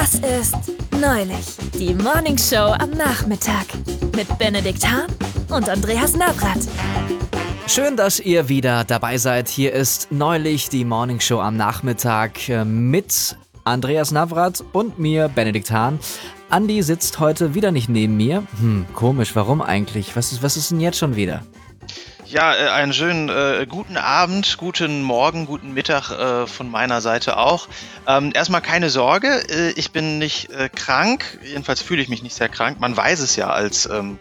Das ist Neulich, die Morning Show am Nachmittag mit Benedikt Hahn und Andreas Navrat. Schön, dass ihr wieder dabei seid. Hier ist Neulich, die Morning Show am Nachmittag äh, mit Andreas Navrat und mir, Benedikt Hahn. Andi sitzt heute wieder nicht neben mir. Hm, komisch, warum eigentlich? Was ist, was ist denn jetzt schon wieder? Ja, äh, einen schönen äh, guten Abend, guten Morgen, guten Mittag äh, von meiner Seite auch. Ähm, erstmal keine Sorge, äh, ich bin nicht äh, krank, jedenfalls fühle ich mich nicht sehr krank. Man weiß es ja als ähm,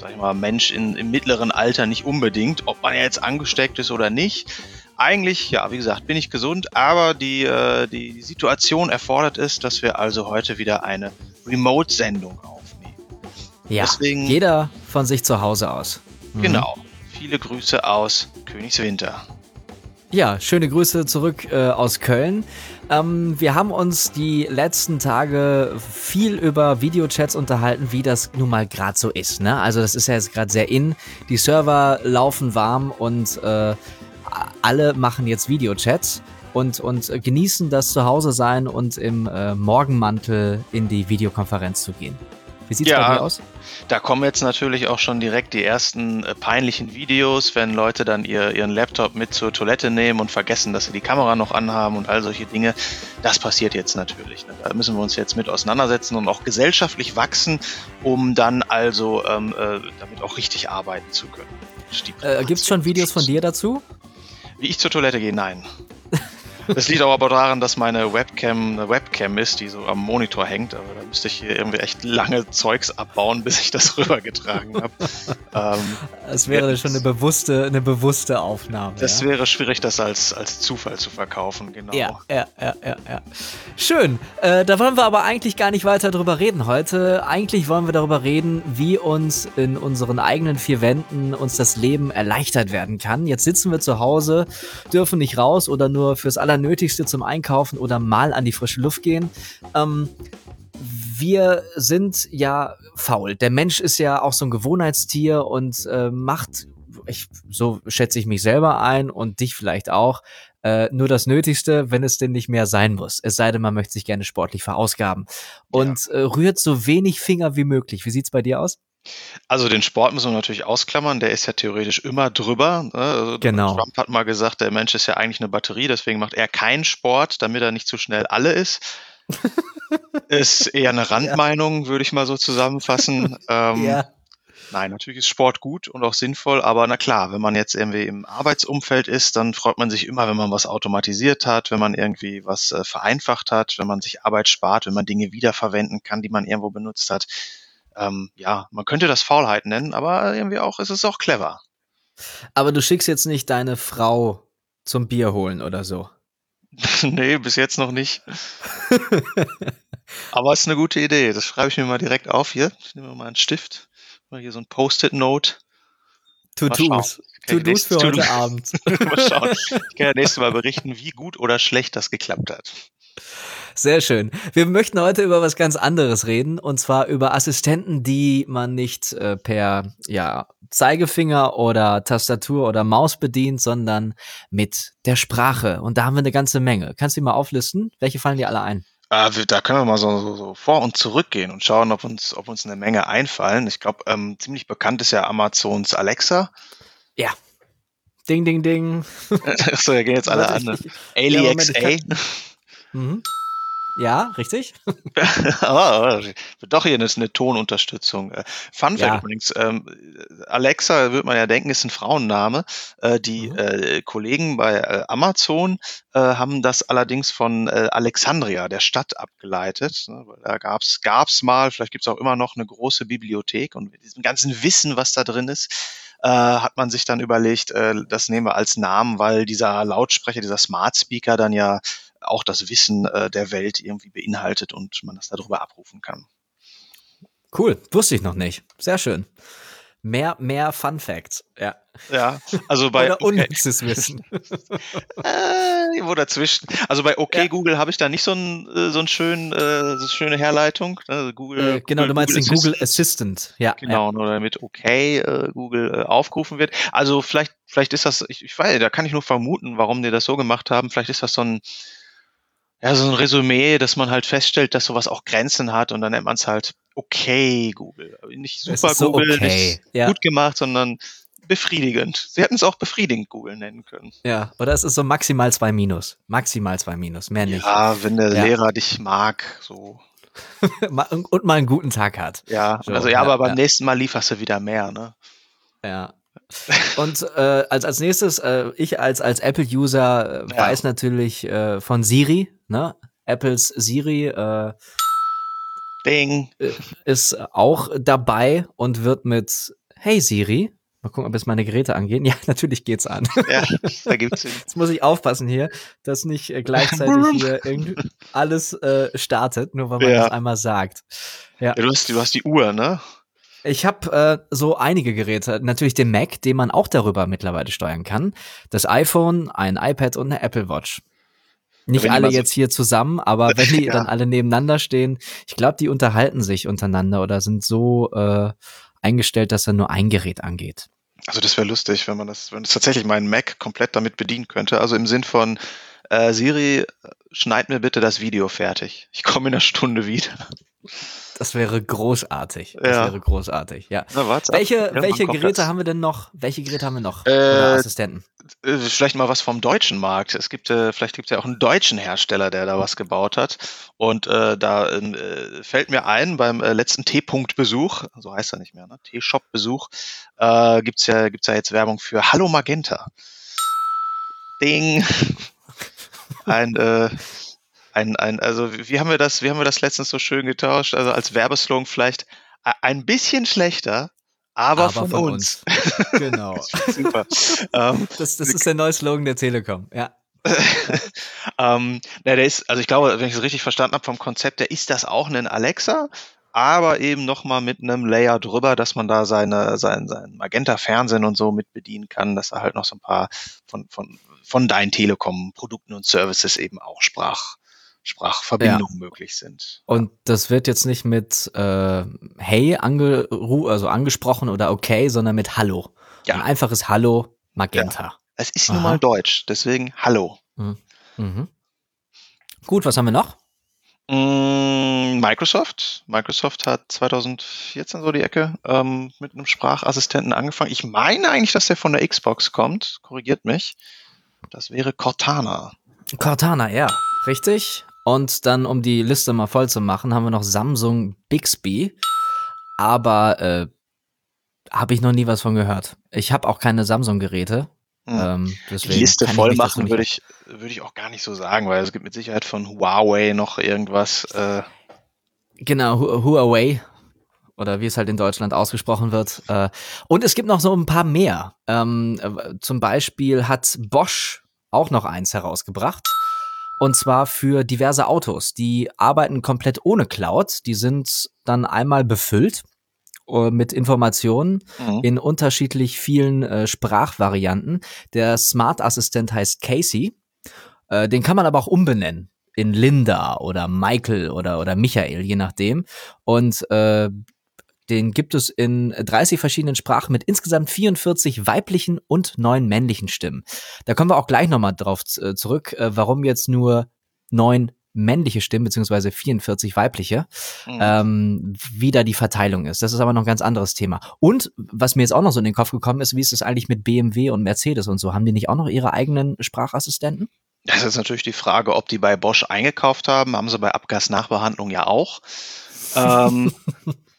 sag ich mal, Mensch in, im mittleren Alter nicht unbedingt, ob man jetzt angesteckt ist oder nicht. Eigentlich, ja, wie gesagt, bin ich gesund, aber die, die Situation erfordert es, dass wir also heute wieder eine Remote-Sendung aufnehmen. Ja, Deswegen, jeder von sich zu Hause aus. Mhm. Genau. Viele Grüße aus Königswinter. Ja, schöne Grüße zurück äh, aus Köln. Ähm, wir haben uns die letzten Tage viel über Videochats unterhalten, wie das nun mal gerade so ist. Ne? Also das ist ja jetzt gerade sehr in. Die Server laufen warm und äh, alle machen jetzt Videochats und, und genießen das Zuhause sein und im äh, Morgenmantel in die Videokonferenz zu gehen. Wie sieht's ja, bei dir aus? Da kommen jetzt natürlich auch schon direkt die ersten äh, peinlichen Videos, wenn Leute dann ihr, ihren Laptop mit zur Toilette nehmen und vergessen, dass sie die Kamera noch anhaben und all solche Dinge. Das passiert jetzt natürlich. Ne? Da müssen wir uns jetzt mit auseinandersetzen und auch gesellschaftlich wachsen, um dann also ähm, äh, damit auch richtig arbeiten zu können. Äh, Gibt es schon Videos von dir dazu? Wie ich zur Toilette gehe, nein. Das liegt auch aber daran, dass meine Webcam eine Webcam ist, die so am Monitor hängt. Aber da müsste ich hier irgendwie echt lange Zeugs abbauen, bis ich das rübergetragen habe. ähm, das wäre ja, schon eine bewusste, eine bewusste Aufnahme. Das ja? wäre schwierig, das als, als Zufall zu verkaufen, genau. Ja, ja, ja, ja. ja. Schön. Äh, da wollen wir aber eigentlich gar nicht weiter drüber reden heute. Eigentlich wollen wir darüber reden, wie uns in unseren eigenen vier Wänden uns das Leben erleichtert werden kann. Jetzt sitzen wir zu Hause, dürfen nicht raus oder nur fürs aller Allernötigste zum Einkaufen oder mal an die frische Luft gehen. Ähm, wir sind ja faul. Der Mensch ist ja auch so ein Gewohnheitstier und äh, macht, ich, so schätze ich mich selber ein und dich vielleicht auch, äh, nur das Nötigste, wenn es denn nicht mehr sein muss. Es sei denn, man möchte sich gerne sportlich verausgaben. Und ja. äh, rührt so wenig Finger wie möglich. Wie sieht's bei dir aus? Also den Sport müssen wir natürlich ausklammern, der ist ja theoretisch immer drüber. Ne? Also genau. Trump hat mal gesagt, der Mensch ist ja eigentlich eine Batterie, deswegen macht er keinen Sport, damit er nicht zu schnell alle ist. ist eher eine Randmeinung, ja. würde ich mal so zusammenfassen. Ähm, ja. Nein, natürlich ist Sport gut und auch sinnvoll, aber na klar, wenn man jetzt irgendwie im Arbeitsumfeld ist, dann freut man sich immer, wenn man was automatisiert hat, wenn man irgendwie was äh, vereinfacht hat, wenn man sich Arbeit spart, wenn man Dinge wiederverwenden kann, die man irgendwo benutzt hat ähm, ja, man könnte das Faulheit nennen, aber irgendwie auch, ist es auch clever. Aber du schickst jetzt nicht deine Frau zum Bier holen oder so. nee, bis jetzt noch nicht. aber es ist eine gute Idee. Das schreibe ich mir mal direkt auf hier. Ich nehme mal einen Stift. Mal hier so ein Post-it-Note. To-Dos. To-Dos für heute Abend. mal schauen. Ich kann ja nächstes Mal berichten, wie gut oder schlecht das geklappt hat. Sehr schön. Wir möchten heute über was ganz anderes reden und zwar über Assistenten, die man nicht äh, per ja, Zeigefinger oder Tastatur oder Maus bedient, sondern mit der Sprache. Und da haben wir eine ganze Menge. Kannst du die mal auflisten? Welche fallen dir alle ein? Ah, da können wir mal so, so, so vor und zurück gehen und schauen, ob uns, ob uns eine Menge einfallen. Ich glaube, ähm, ziemlich bekannt ist ja Amazons Alexa. Ja. Ding, ding, ding. Achso, da gehen jetzt alle an. AliXA. Ja, mhm. Ja, richtig. oh, doch hier ist eine Tonunterstützung. Äh, Fun Fact ja. übrigens, ähm, Alexa, würde man ja denken, ist ein Frauenname. Äh, die mhm. äh, Kollegen bei äh, Amazon äh, haben das allerdings von äh, Alexandria, der Stadt, abgeleitet. Ne? Da gab's gab's mal, vielleicht gibt's auch immer noch eine große Bibliothek und mit diesem ganzen Wissen, was da drin ist, äh, hat man sich dann überlegt, äh, das nehmen wir als Namen, weil dieser Lautsprecher, dieser Smart Speaker dann ja auch das Wissen äh, der Welt irgendwie beinhaltet und man das darüber abrufen kann. Cool, wusste ich noch nicht. Sehr schön. Mehr, mehr Fun Facts, ja. Ja, also bei. Oder unnützes Wissen. äh, irgendwo dazwischen. Also bei OK ja. Google habe ich da nicht so, ein, äh, so, ein schön, äh, so eine schöne Herleitung. Also Google, äh, genau, Google, du meinst Google den Google Assistant. Assistant. Ja. Genau, ja. nur damit OK äh, Google äh, aufgerufen wird. Also vielleicht, vielleicht ist das, ich, ich weiß, da kann ich nur vermuten, warum die das so gemacht haben. Vielleicht ist das so ein ja, so ein Resümee, dass man halt feststellt, dass sowas auch Grenzen hat und dann nennt man es halt okay Google. Nicht super so Google, okay, nicht ja. gut gemacht, sondern befriedigend. Sie hätten es auch befriedigend Google nennen können. Ja, oder es ist so maximal zwei Minus. Maximal zwei Minus, mehr nicht. Ja, wenn der Ja. Lehrer dich mag, so. Und mal einen guten Tag hat. Ja, So, also ja, aber beim nächsten Mal lieferst du wieder mehr, ne? Ja. Und äh, als, als nächstes, äh, ich als, als Apple-User äh, Ja. weiß natürlich äh, von Siri, ne? Apples Siri äh, Ding. ist auch dabei und wird mit Hey Siri, mal gucken, ob jetzt meine Geräte angehen. Ja, natürlich geht's an. Ja, da gibt's ihn. Jetzt muss ich aufpassen hier, dass nicht äh, gleichzeitig hier irgendwie alles äh, startet, nur weil man Ja. das einmal sagt. Ja, du, hast, du hast die Uhr, ne? Ich habe äh, so einige Geräte, natürlich den Mac, den man auch darüber mittlerweile steuern kann, das iPhone, ein iPad und eine Apple Watch. Nicht alle so- jetzt hier zusammen, aber wenn die Ja. dann alle nebeneinander stehen, ich glaube, die unterhalten sich untereinander oder sind so äh, eingestellt, dass dann nur ein Gerät angeht. Also das wäre lustig, wenn man das, wenn es tatsächlich meinen Mac komplett damit bedienen könnte. Also im Sinn von äh, Siri, schneid mir bitte das Video fertig. Ich komme in einer Stunde wieder. Das wäre großartig. Das Ja. wäre großartig, ja. Na, warte. Welche, Ja, welche Geräte das? haben wir denn noch? Welche Geräte haben wir noch? Äh, Assistenten? Äh, Vielleicht mal was vom deutschen Markt. Es gibt, äh, vielleicht gibt es ja auch einen deutschen Hersteller, der da was gebaut hat. Und äh, da äh, fällt mir ein, beim äh, letzten T-Punkt-Besuch, so heißt er nicht mehr, ne? T-Shop-Besuch, äh, gibt's ja, gibt's ja jetzt Werbung für Hallo Magenta. Ding. Ein, äh, ein, ein, also wie haben wir das, wie haben wir das letztens so schön getauscht? Also als Werbeslogan vielleicht ein bisschen schlechter, aber, von, uns. genau. Super. ähm, Das, das ist der neue Slogan der Telekom, ja. ähm, na, der ist, also ich glaube, wenn ich es richtig verstanden habe vom Konzept, der ist das auch ein Alexa, aber eben nochmal mit einem Layer drüber, dass man da seine, sein, sein Magenta-Fernsehen und so mit bedienen kann, dass da halt noch so ein paar von, von, von deinen Telekom-Produkten und Services eben auch Sprach, Sprachverbindungen möglich sind. Und das wird jetzt nicht mit äh, Hey angeru also angesprochen oder okay, sondern mit Hallo. Ja. Ein einfaches Hallo Magenta. Es ist nun Aha. mal Deutsch, deswegen Hallo. Mhm. Gut, was haben wir noch? Mm, Microsoft. Microsoft hat 2014 so die Ecke ähm, mit einem Sprachassistenten angefangen. Ich meine eigentlich, dass der von der Xbox kommt. Korrigiert mich. Das wäre Cortana. Cortana, ja, richtig. Und dann, um die Liste mal voll zu machen, haben wir noch Samsung Bixby. Aber äh, habe ich noch nie was von gehört. Ich habe auch keine Samsung-Geräte. Hm. Ähm, die Liste voll machen würde ich, würde ich auch gar nicht so sagen, weil es gibt mit Sicherheit von Huawei noch irgendwas. Äh, Genau, Hu- Huawei oder wie es halt in Deutschland ausgesprochen wird. Äh, und es gibt noch so ein paar mehr. Ähm, äh, zum Beispiel hat Bosch auch noch eins herausgebracht. Und zwar für diverse Autos. Die arbeiten komplett ohne Cloud. Die sind dann einmal befüllt äh, mit Informationen mhm. in unterschiedlich vielen äh, Sprachvarianten. Der Smart-Assistent heißt Casey. Äh, den kann man aber auch umbenennen in Linda oder Michael oder, oder Michael, je nachdem. Und äh, den gibt es in 30 verschiedenen Sprachen mit insgesamt 44 weiblichen und neun männlichen Stimmen. Da kommen wir auch gleich nochmal drauf äh, zurück, äh, warum jetzt nur neun männliche Stimmen beziehungsweise 44 weibliche Mhm. ähm, wie da die Verteilung ist. Das ist aber noch ein ganz anderes Thema. Und was mir jetzt auch noch so in den Kopf gekommen ist, wie ist es eigentlich mit BMW und Mercedes und so? Haben die nicht auch noch ihre eigenen Sprachassistenten? Das ist natürlich die Frage, ob die bei Bosch eingekauft haben. Haben sie bei Abgasnachbehandlung ja auch. Ähm,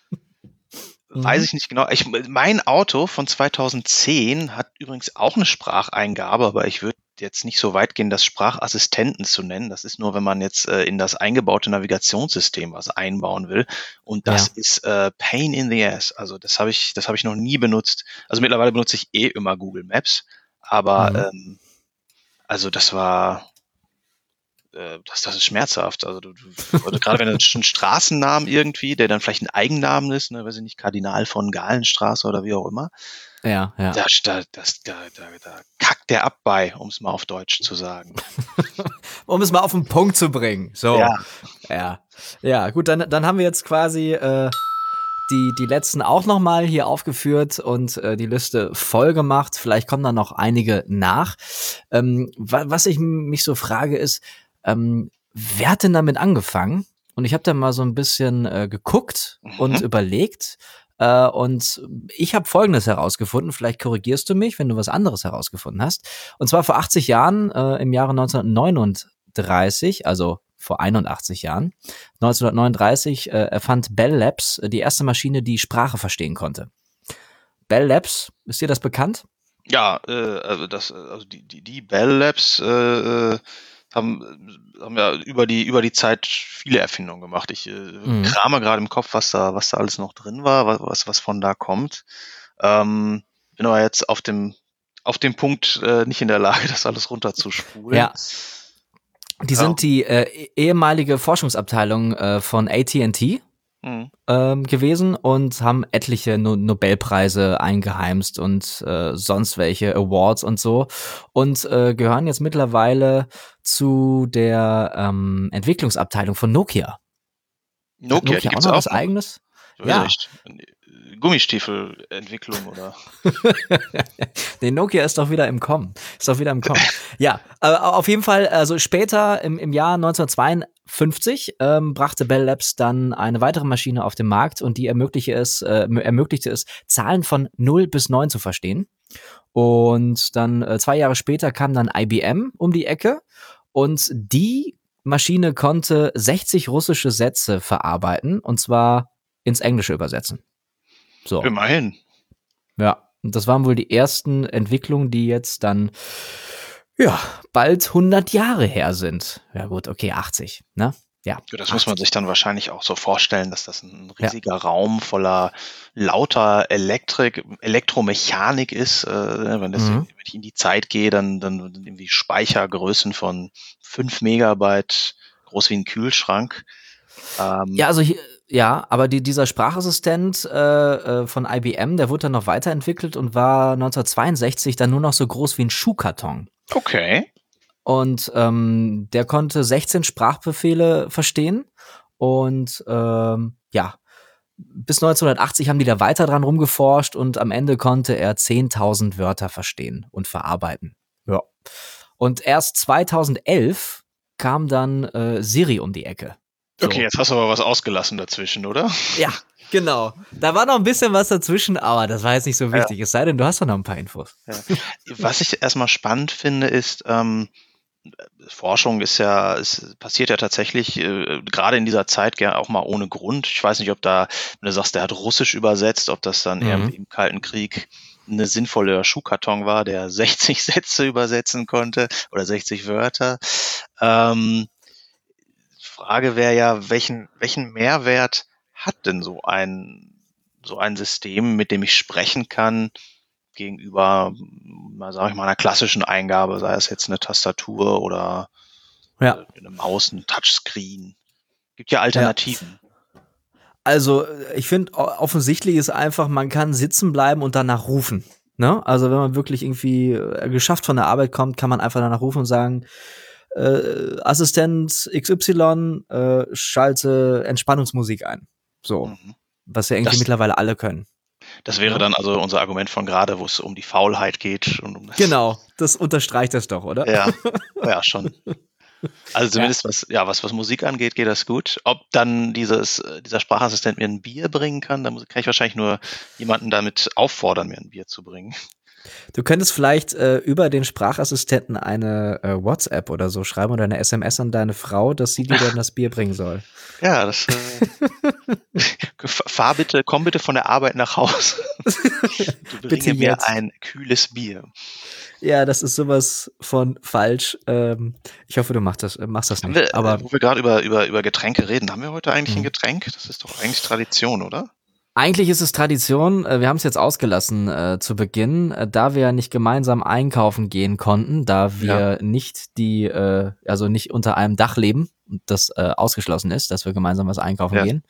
Weiß ich nicht genau. Ich, mein Auto von 2010 hat übrigens auch eine Spracheingabe, aber ich würde jetzt nicht so weit gehen, das Sprachassistenten zu nennen. Das ist nur, wenn man jetzt äh, in das eingebaute Navigationssystem was einbauen will. Und das Ja. ist äh, Pain in the Ass. Also das habe ich, das habe ich noch nie benutzt. Also mittlerweile benutze ich eh immer Google Maps, aber Mhm. ähm, also das war äh, das, das ist schmerzhaft. Also, du, du, also gerade wenn du einen Straßennamen irgendwie, der dann vielleicht ein Eigennamen ist, ne, weiß ich nicht, Kardinal von Galenstraße oder wie auch immer, Ja, ja. da, da, das, da, da, da kackt der ab bei, um es mal auf Deutsch zu sagen. Um es mal auf den Punkt zu bringen. So. Ja. Ja, ja gut, dann, dann haben wir jetzt quasi äh, die, die letzten auch nochmal hier aufgeführt und äh, die Liste voll gemacht. Vielleicht kommen da noch einige nach. Ähm, wa was ich mich so frage ist, ähm, wer hat denn damit angefangen? Und ich habe da mal so ein bisschen äh, geguckt Mhm. und überlegt. Äh, und ich habe Folgendes herausgefunden. Vielleicht korrigierst du mich, wenn du was anderes herausgefunden hast. Und zwar vor 80 Jahren, äh, im Jahre 1939, also vor 81 Jahren, 1939 äh, erfand Bell Labs äh, die erste Maschine, die Sprache verstehen konnte. Bell Labs, ist dir das bekannt? Ja, äh, also das, äh, also die, die, die Bell Labs äh, äh, haben, haben ja über die, über die Zeit viele Erfindungen gemacht. Ich äh, Mhm. krame gerade im Kopf, was da, was da alles noch drin war, was, was, von da kommt. Ähm, bin aber jetzt auf dem, auf dem Punkt äh, nicht in der Lage, das alles runterzuspulen. Ja. Die Ja. sind die äh, eh- ehemalige Forschungsabteilung äh, von AT&T Mhm. ähm, gewesen und haben etliche no Nobelpreise eingeheimst und äh, sonst welche Awards und so und äh, gehören jetzt mittlerweile zu der ähm, Entwicklungsabteilung von Nokia. Nokia, die Nokia auch gibt's noch auch was eigenes? Ja. Gummistiefelentwicklung oder. nee, Nokia ist doch wieder im Kommen. Ist doch wieder im Kommen. ja, aber auf jeden Fall, also später im, im Jahr 1952 ähm, brachte Bell Labs dann eine weitere Maschine auf den Markt und die ermöglichte es, äh, ermöglichte es, Zahlen von 0 bis 9 zu verstehen. Und dann äh, zwei Jahre später kam dann IBM um die Ecke und die Maschine konnte 60 russische Sätze verarbeiten und zwar ins Englische übersetzen. So. Immerhin. Ja, und das waren wohl die ersten Entwicklungen, die jetzt dann, ja, bald 100 Jahre her sind. Ja gut, okay, 80, ne? Ja. Ja, das muss man 80. sich dann wahrscheinlich auch so vorstellen, dass das ein riesiger Raum voller lauter Elektrik, Elektromechanik ist. Äh, wenn, das, Mhm. wenn ich in die Zeit gehe, dann, dann irgendwie Speichergrößen von 5 Megabyte, groß wie ein Kühlschrank. Ähm, Ja, also hier, ja, aber die, dieser Sprachassistent äh, äh, von IBM, der wurde dann noch weiterentwickelt und war 1962 dann nur noch so groß wie ein Schuhkarton. Okay. Und ähm, der konnte 16 Sprachbefehle verstehen. Und ähm, ja, bis 1980 haben die da weiter dran rumgeforscht und am Ende konnte er 10.000 Wörter verstehen und verarbeiten. Ja. Und erst 2011 kam dann äh, Siri um die Ecke. So. Okay, jetzt hast du aber was ausgelassen dazwischen, oder? Ja, genau. Da war noch ein bisschen was dazwischen, aber das war jetzt nicht so wichtig. Es sei denn, du hast doch noch ein paar Infos. Was ich erstmal spannend finde, ist, ähm, Forschung ist ja, es passiert ja tatsächlich äh, gerade in dieser Zeit gerne auch mal ohne Grund. Ich weiß nicht, ob da, wenn du sagst, der hat Russisch übersetzt, ob das dann Mhm. im Kalten Krieg eine sinnvolle Schuhkarton war, der 60 Sätze übersetzen konnte oder 60 Wörter. Ähm, Frage wäre ja, welchen, welchen Mehrwert hat denn so ein, so ein System, mit dem ich sprechen kann, gegenüber, mal sage ich mal, einer klassischen Eingabe, sei es jetzt eine Tastatur oder Ja. eine Maus, ein Touchscreen. Gibt ja Alternativen. Also, ich finde, offensichtlich ist einfach, man kann sitzen bleiben und danach rufen. Ne? Also, wenn man wirklich irgendwie äh, geschafft von der Arbeit kommt, kann man einfach danach rufen und sagen, äh, Assistent XY, äh, schalte Entspannungsmusik ein. So, Mhm. was ja irgendwie Das- mittlerweile alle können. Das wäre Ja. dann also unser Argument von gerade, wo es um die Faulheit geht und um das. Genau, das unterstreicht das doch, oder? Ja, ja, schon. Also zumindest was, ja, was, was Musik angeht, geht das gut. Ob dann dieses, äh, dieser Sprachassistent mir ein Bier bringen kann, da muss, kann ich wahrscheinlich nur jemanden damit auffordern, mir ein Bier zu bringen. Du könntest vielleicht äh, über den Sprachassistenten eine äh, WhatsApp oder so schreiben oder eine SMS an deine Frau, dass sie dir dann das Bier bringen soll. Ja, das. Äh, fahr bitte, komm bitte von der Arbeit nach Hause. Du Bitte bringe mir jetzt. ein kühles Bier. Ja, das ist sowas von falsch. Ähm, ich hoffe, du machst das, äh, machst das nicht. wir, Aber wo wir gerade über, über, über Getränke reden, haben wir heute eigentlich ein Mhm. Getränk? Das ist doch eigentlich Tradition, oder? Eigentlich ist es Tradition, äh, wir haben es jetzt ausgelassen äh, zu Beginn, äh, da wir nicht gemeinsam einkaufen gehen konnten, da wir nicht die, äh, also nicht unter einem Dach leben und das äh, ausgeschlossen ist, dass wir gemeinsam was einkaufen Ja. gehen.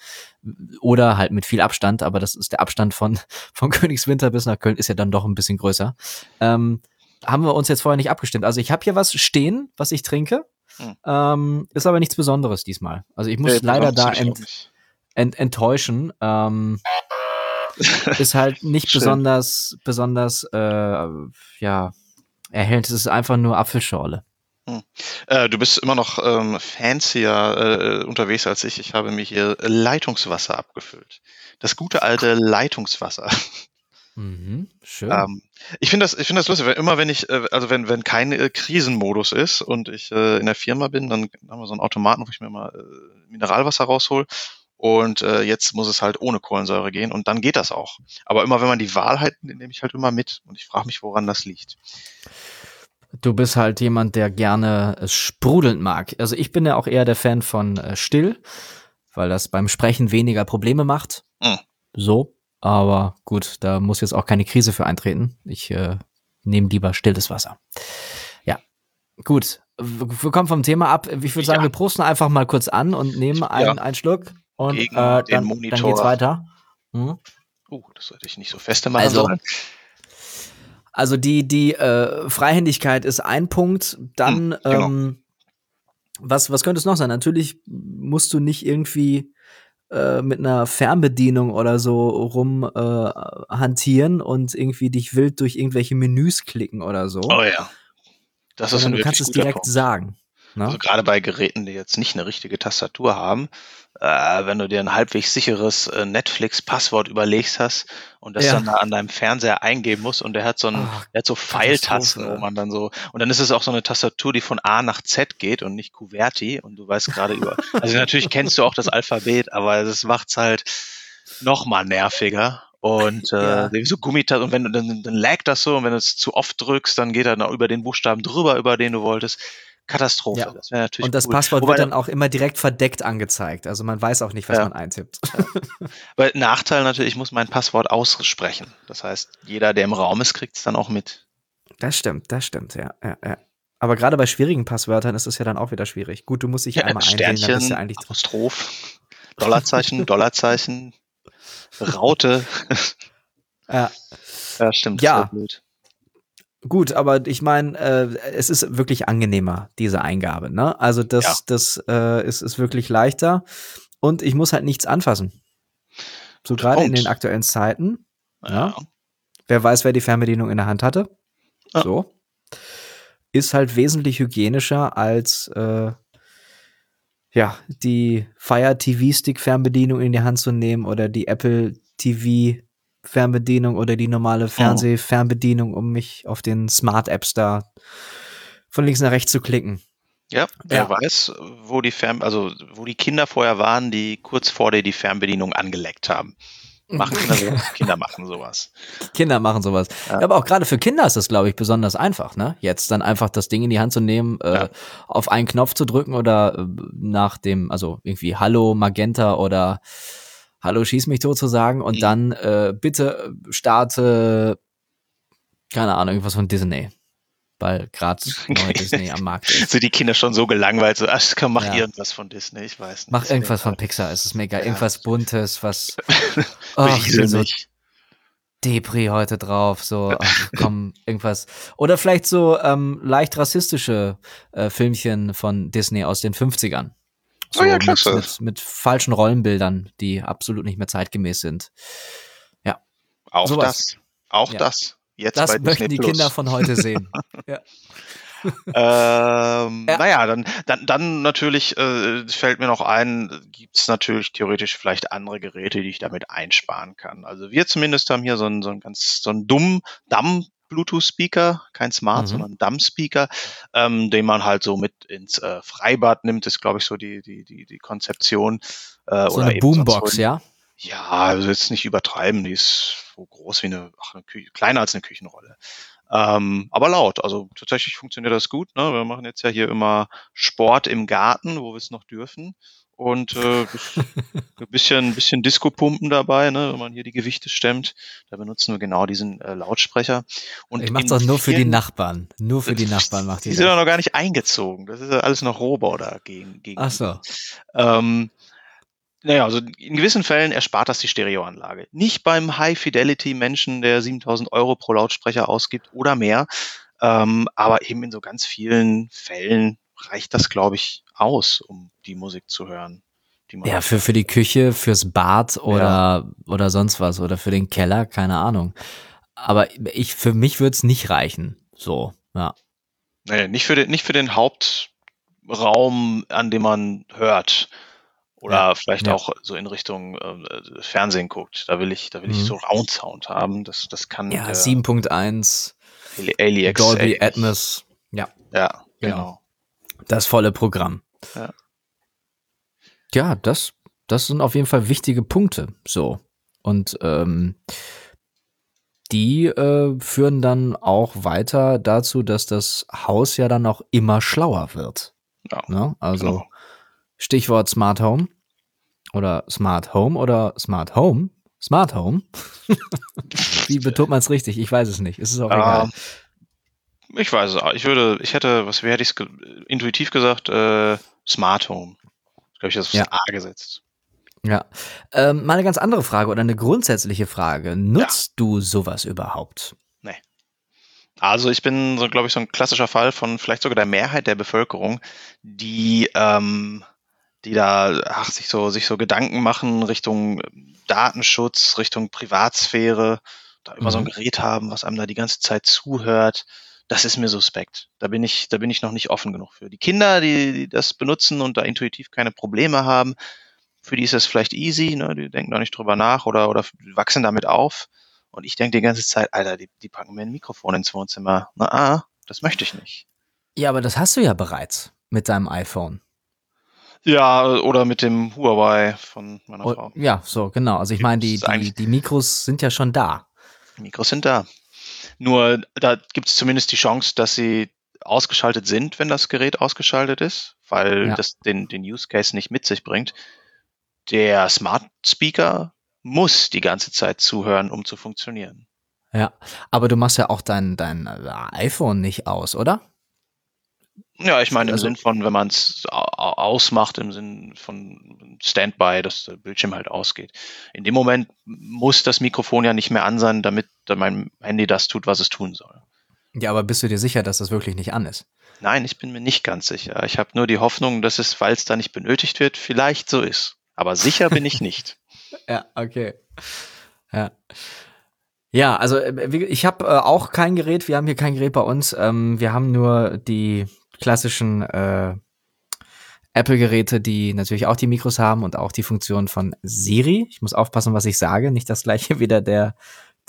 Oder halt mit viel Abstand, aber das ist der Abstand von, von Königswinter bis nach Köln ist ja dann doch ein bisschen größer. Ähm, haben wir uns jetzt vorher nicht abgestimmt. Also ich habe hier was stehen, was ich trinke. Hm. Ähm, ist aber nichts Besonderes diesmal. Also ich muss Nee, leider da ent. Ent, enttäuschen. Ähm, ist halt nicht besonders, besonders, äh, ja, erhellend. Es ist einfach nur Apfelschorle. Hm. Äh, du bist immer noch ähm, fancier äh, unterwegs als ich. Ich habe mir hier Leitungswasser abgefüllt. Das gute alte Leitungswasser. Mhm, schön. Ähm, ich finde das, ich finde das lustig, weil immer wenn ich, äh, also wenn, wenn kein äh, Krisenmodus ist und ich äh, in der Firma bin, dann haben wir so einen Automaten, wo ich mir mal äh, Mineralwasser raushol. Und äh, jetzt muss es halt ohne Kohlensäure gehen und dann geht das auch. Aber immer wenn man die Wahl hat, nehme ich halt immer mit. Und ich frage mich, woran das liegt. Du bist halt jemand, der gerne es sprudelnd mag. Also ich bin ja auch eher der Fan von äh, still, weil das beim Sprechen weniger Probleme macht. Mhm. So, aber gut, da muss jetzt auch keine Krise für eintreten. Ich äh, nehme lieber stilles Wasser. Ja, gut. Wir kommen vom Thema ab. Ich würde sagen, Ja. wir prosten einfach mal kurz an und nehmen einen, einen Schluck und Gegen äh, den dann, dann Monitor. geht's weiter. Hm? Uh, das sollte ich nicht so feste machen Also, sollen. Also die, die äh, Freihändigkeit ist ein Punkt. Dann, Hm, genau. ähm, was, was könnte es noch sein? Natürlich musst du nicht irgendwie äh, mit einer Fernbedienung oder so rum äh, hantieren und irgendwie dich wild durch irgendwelche Menüs klicken oder so. Oh ja. Das ist ein du kannst es direkt Punkt. sagen. Ne? Also gerade bei Geräten, die jetzt nicht eine richtige Tastatur haben, äh, wenn du dir ein halbwegs sicheres äh, Netflix-Passwort überlegst hast und das Ja. dann da an deinem Fernseher eingeben musst und der hat so ein, Ach, der hat so Pfeiltasten, wo man dann so und dann ist es auch so eine Tastatur, die von A nach Z geht und nicht Kuverti und du weißt gerade über. Also natürlich kennst du auch das Alphabet, aber das macht's halt noch mal nerviger. Und äh, Ja. so Gummitasten, und wenn du dann, dann laggt das so, und wenn du es zu oft drückst, dann geht er noch über den Buchstaben drüber, über den du wolltest. Katastrophe. Ja. Das wäre natürlich Und das cool. Passwort Wobei, wird dann auch immer direkt verdeckt angezeigt. Also man weiß auch nicht, was Ja. man eintippt. weil Nachteil natürlich, ich muss mein Passwort aussprechen. Das heißt, jeder, der im Raum ist, kriegt es dann auch mit. Das stimmt, das stimmt, ja. ja, ja. Aber gerade bei schwierigen Passwörtern ist es ja dann auch wieder schwierig. Gut, du musst dich einmal einwählen, dann Sternchen, bist du eigentlich drin. Apostroph, Dollarzeichen, Dollarzeichen, Raute. Ja. Ja, stimmt. Ja. Blöd. Gut, aber ich meine, äh, es ist wirklich angenehmer, diese Eingabe. Ne? Also das, Ja. das äh, ist, ist wirklich leichter und ich muss halt nichts anfassen. So gerade in den aktuellen Zeiten. Ja. Ja. Wer weiß, wer die Fernbedienung in der Hand hatte. Ja. So. Ist halt wesentlich hygienischer als äh, ja, die Fire TV Stick Fernbedienung in die Hand zu nehmen oder die Apple TV Fernbedienung oder die normale Fernseh Fernbedienung, um mich auf den Smart Apps da von links nach rechts zu klicken. Ja, wer Ja. weiß, wo die Fern, also wo die Kinder vorher waren, die kurz vor dir die Fernbedienung angeleckt haben. Machen Kinder so, Kinder machen sowas. Kinder machen sowas. Ja. Aber auch gerade für Kinder ist das, glaube ich, besonders einfach, ne? Jetzt dann einfach das Ding in die Hand zu nehmen, äh, Ja. auf einen Knopf zu drücken oder äh, nach dem, also irgendwie Hallo Magenta oder Hallo schieß mich tot zu sagen und Mhm. dann äh, bitte starte, keine Ahnung, irgendwas von Disney. Weil gerade Disney am Markt ist. Sind die Kinder schon so gelangweilt, so, ach, komm, mach Ja. irgendwas von Disney, ich weiß nicht. Mach irgendwas von egal. Pixar, es ist mega. Ja. Irgendwas Buntes, was. Ach, ich bin so mich. Depri heute drauf, so, ach, komm, irgendwas. Oder vielleicht so ähm, leicht rassistische äh, Filmchen von Disney aus den 50ern. So Oh ja, mit, mit, mit falschen Rollenbildern, die absolut nicht mehr zeitgemäß sind. Auch sowas. das. Auch Ja. das. Jetzt Das möchten die Plus. Kinder von heute sehen. ja. Ähm, Ja. Naja, dann, dann, dann natürlich äh, fällt mir noch ein, gibt es natürlich theoretisch vielleicht andere Geräte, die ich damit einsparen kann. Also wir zumindest haben hier so einen, so einen ganz so einen dummen Damm Bluetooth-Speaker, kein Smart, Mhm. sondern Damm-Speaker, ähm, den man halt so mit ins äh, Freibad nimmt, ist glaube ich so die, die, die, die Konzeption. Äh, So oder eine Boombox, ja? Ja, also jetzt nicht übertreiben, die ist so groß wie eine, ach, eine Küche, kleiner als eine Küchenrolle. Ähm, aber laut, also tatsächlich funktioniert das gut. Ne? Wir machen jetzt ja hier immer Sport im Garten, wo wir es noch dürfen. Und äh, ein bisschen, ein bisschen Disco-Pumpen dabei, ne? wenn man hier die Gewichte stemmt. Da benutzen wir genau diesen äh, Lautsprecher. Und ich in doch nur für die Nachbarn. Nur für die Nachbarn macht Die ihr sind doch das. noch gar nicht eingezogen. Das ist ja alles noch Rohbau dagegen. Gegen Ach so. ähm, naja, also in gewissen Fällen erspart das die Stereoanlage. Nicht beim High-Fidelity-Menschen, der 7000 Euro pro Lautsprecher ausgibt oder mehr. Ähm, aber eben in so ganz vielen Fällen reicht das, glaube ich, aus, um die Musik zu hören. Ja, für, für die Küche, fürs Bad oder, oder sonst was oder für den Keller, keine Ahnung. Aber ich, für mich würde es nicht reichen. So, ja. Nee, nicht für den, nicht für den Hauptraum, an dem man hört. Oder ja, vielleicht ja. auch so in Richtung äh, Fernsehen guckt. Da will ich, da will mhm. ich so Round Sound haben. Das, das kann. Ja, 7.1. AliEx. Dolby Atmos. Ja. Ja, genau. genau. Das volle Programm. Ja. Ja, das, das sind auf jeden Fall wichtige Punkte. So. Und ähm, die äh, führen dann auch weiter dazu, dass das Haus ja dann auch immer schlauer wird. Ja, ne? Also genau. Stichwort Smart Home oder Smart Home oder Smart Home. Smart Home. Wie betont man es richtig? Ich weiß es nicht. Ist es auch egal. Ich weiß es. Ich würde, ich hätte, was wie hätte ich es intuitiv gesagt? Äh, Smart Home. Ich glaube, ich das aufs ja. A gesetzt. Ja. Ähm, mal eine ganz andere Frage oder eine grundsätzliche Frage. Nutzt ja. du sowas überhaupt? Nee. Also ich bin so, glaube ich, so ein klassischer Fall von vielleicht sogar der Mehrheit der Bevölkerung, die, ähm, die da ach, sich so sich so Gedanken machen Richtung Datenschutz, Richtung Privatsphäre, da immer mhm. so ein mhm. Gerät haben, was einem da die ganze Zeit zuhört. Das ist mir suspekt. Da bin ich, da bin ich noch nicht offen genug für. Die Kinder, die, die das benutzen und da intuitiv keine Probleme haben, für die ist das vielleicht easy, ne? die denken da nicht drüber nach oder, oder wachsen damit auf. Und ich denke die ganze Zeit, Alter, die, die packen mir ein Mikrofon ins Wohnzimmer. Na, ah, das möchte ich nicht. Ja, aber das hast du ja bereits mit deinem iPhone. Ja, oder mit dem Huawei von meiner oh, Frau. Ja, so, genau. Also ich meine, die, die, die Mikros sind ja schon da. Die Mikros sind da. Nur da gibt es zumindest die Chance, dass sie ausgeschaltet sind, wenn das Gerät ausgeschaltet ist, weil ja. das den, den Use Case nicht mit sich bringt der Smart Speaker muss die ganze Zeit zuhören, um zu funktionieren. Ja, aber du machst ja auch dein, dein iPhone nicht aus, oder? Ja, ich meine im also, Sinn von, wenn man es ausmacht, im Sinn von Standby, dass der Bildschirm halt ausgeht. In dem Moment muss das Mikrofon ja nicht mehr an sein, damit mein Handy das tut, was es tun soll. Ja, aber bist du dir sicher, dass das wirklich nicht an ist? Nein, ich bin mir nicht ganz sicher. Ich habe nur die Hoffnung, dass es, weil es da nicht benötigt wird, vielleicht so ist. Aber sicher bin ich nicht. ja, okay. Ja. Ja, also äh, ich habe äh, auch kein Gerät. Wir haben hier kein Gerät bei uns. Ähm, wir haben nur die klassischen äh, Apple-Geräte, die natürlich auch die Mikros haben und auch die Funktion von Siri. Ich muss aufpassen, was ich sage, nicht das gleiche wieder der,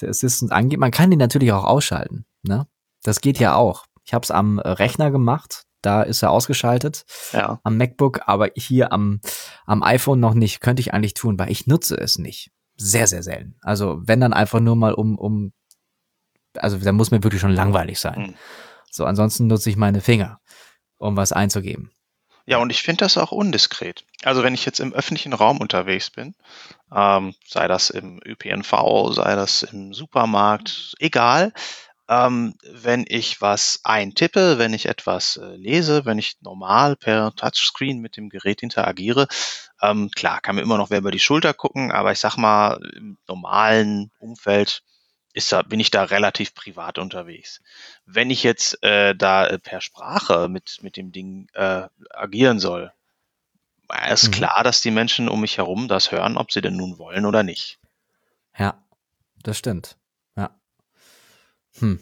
der Assistant angeht. Man kann die natürlich auch ausschalten. Ne? Das geht ja auch. Ich habe es am Rechner gemacht da ist er ausgeschaltet ja. am MacBook, aber hier am, am iPhone noch nicht. Könnte ich eigentlich tun, weil ich nutze es nicht. Sehr, sehr selten. Also wenn dann einfach nur mal um, um, also da muss mir wirklich schon langweilig sein. Mhm. So, ansonsten nutze ich meine Finger, um was einzugeben. Ja, und ich finde das auch undiskret. Also wenn ich jetzt im öffentlichen Raum unterwegs bin, ähm, sei das im ÖPNV, sei das im Supermarkt, egal, ähm, wenn ich was eintippe, wenn ich etwas äh, lese, wenn ich normal per Touchscreen mit dem Gerät interagiere, ähm, klar, kann mir immer noch wer über die Schulter gucken, aber ich sag mal, im normalen Umfeld ist da, bin ich da relativ privat unterwegs. Wenn ich jetzt äh, da äh, per Sprache mit, mit dem Ding äh, agieren soll, ist mhm. klar, dass die Menschen um mich herum das hören, ob sie denn nun wollen oder nicht. Ja, das stimmt. Hm.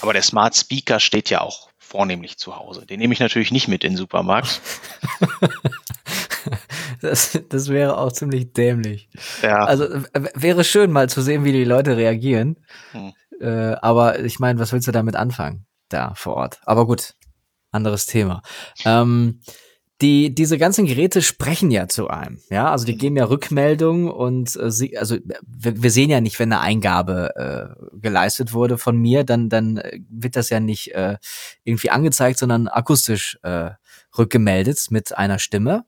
Aber der Smart Speaker steht ja auch vornehmlich zu Hause. Den nehme ich natürlich nicht mit in den Supermarkt. das, das wäre auch ziemlich dämlich. Ja. Also wäre schön mal zu sehen, wie die Leute reagieren. Hm. Äh, aber ich meine, was willst du damit anfangen? Da vor Ort. Aber gut, anderes Thema. Ähm, die, diese ganzen Geräte sprechen ja zu einem, ja, also die geben ja Rückmeldungen und äh, sie, also wir, wir, sehen ja nicht, wenn eine Eingabe äh, geleistet wurde von mir, dann dann äh, wird das ja nicht äh, irgendwie angezeigt, sondern akustisch äh, rückgemeldet mit einer Stimme.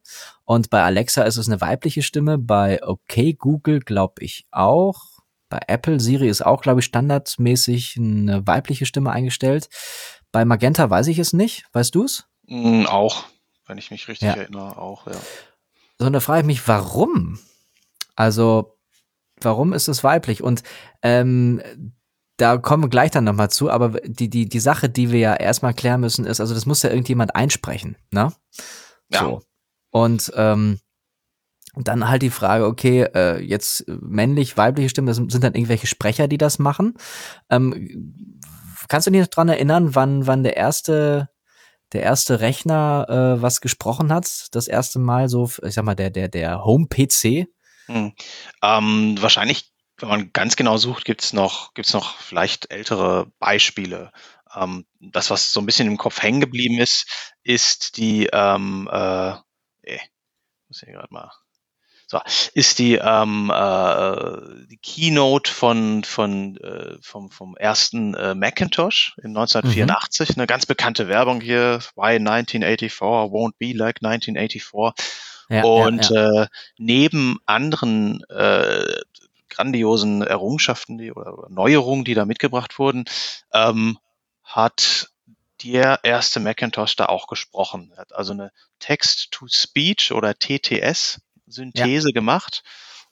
Und bei Alexa ist es eine weibliche Stimme, bei OK Google glaube ich auch. Bei Apple Siri ist auch, glaube ich, standardmäßig eine weibliche Stimme eingestellt. Bei Magenta weiß ich es nicht. Weißt du es? Mm, auch wenn ich mich richtig ja. erinnere, auch, ja. So, und da frage ich mich, warum? Also, warum ist es weiblich? Und ähm, da kommen wir gleich dann nochmal zu, aber die, die, die Sache, die wir ja erstmal klären müssen, ist, also das muss ja irgendjemand einsprechen, ne? Ja. So. Und ähm, dann halt die Frage, okay, äh, jetzt männlich, weibliche Stimmen, das sind dann irgendwelche Sprecher, die das machen. Ähm, kannst du dich noch dran erinnern, wann, wann der erste der erste Rechner äh, was gesprochen hat? Das erste Mal so, ich sag mal, der, der, der Home-PC? Hm. Ähm, wahrscheinlich, wenn man ganz genau sucht, gibt's noch, gibt's noch vielleicht ältere Beispiele. Ähm, das, was so ein bisschen im Kopf hängen geblieben ist, ist die, ähm, äh, muss ich gerade mal so, ist die, ähm, äh, die Keynote von, von, äh, vom, vom ersten äh, Macintosh in 1984, mhm. eine ganz bekannte Werbung hier, Why 1984 won't be like 1984. Ja, und ja, ja. Äh, neben anderen äh, grandiosen Errungenschaften die, oder Neuerungen, die da mitgebracht wurden, ähm, hat der erste Macintosh da auch gesprochen. Er hat also eine Text-to-Speech oder TTS Synthese ja. gemacht.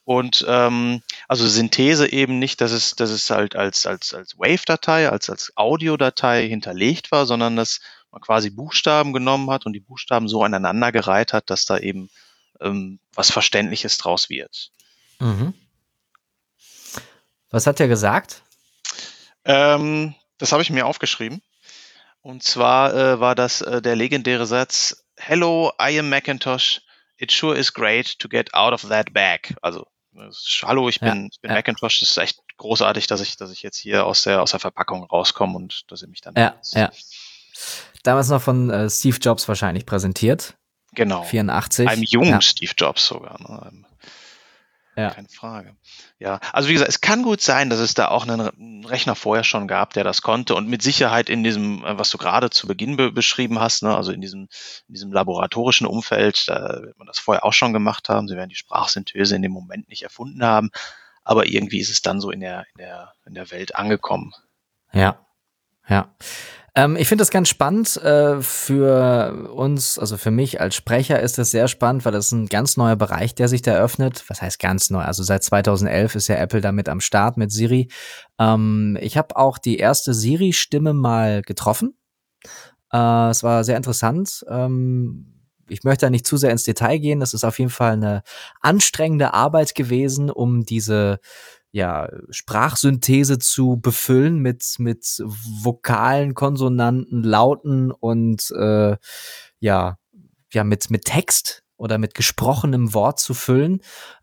Und ähm, also Synthese eben nicht, dass es, dass es halt als, als, als Wave-Datei, als, als Audiodatei hinterlegt war, sondern dass man quasi Buchstaben genommen hat und die Buchstaben so aneinandergereiht hat, dass da eben ähm, was Verständliches draus wird. Mhm. Was hat er gesagt? Ähm, das habe ich mir aufgeschrieben. Und zwar äh, war das äh, der legendäre Satz, Hello, I am Macintosh it sure is great to get out of that bag. Also, hallo, ich bin, ja, ich bin ja. Macintosh. Das ist echt großartig, dass ich, dass ich jetzt hier aus der, aus der Verpackung rauskomme und dass ihr mich dann. Ja, ja. Damals noch von äh, Steve Jobs wahrscheinlich präsentiert. Genau. 84. Einem jungen ja. Steve Jobs sogar. Ne? Ja. Keine Frage. Ja, also wie gesagt, es kann gut sein, dass es da auch einen Rechner vorher schon gab, der das konnte und mit Sicherheit in diesem, äh, was du gerade zu Beginn be beschrieben hast, ne, also in diesem, in diesem laboratorischen Umfeld, da wird man das vorher auch schon gemacht haben. Sie werden die Sprachsynthese in dem Moment nicht erfunden haben, aber irgendwie ist es dann so in der, in der, in der Welt angekommen. Ja, ja. Ähm, ich finde das ganz spannend. Äh, für uns, also für mich als Sprecher ist das sehr spannend, weil das ist ein ganz neuer Bereich, der sich da öffnet. Was heißt ganz neu? Also seit 2011 ist ja Apple damit am Start mit Siri. Ähm, ich habe auch die erste Siri-Stimme mal getroffen. Äh, es war sehr interessant. Ähm, ich möchte da nicht zu sehr ins Detail gehen. Das ist auf jeden Fall eine anstrengende Arbeit gewesen, um diese ja, Sprachsynthese zu befüllen mit, mit Vokalen, Konsonanten, Lauten und äh, ja, ja, mit, mit Text oder mit gesprochenem Wort zu füllen.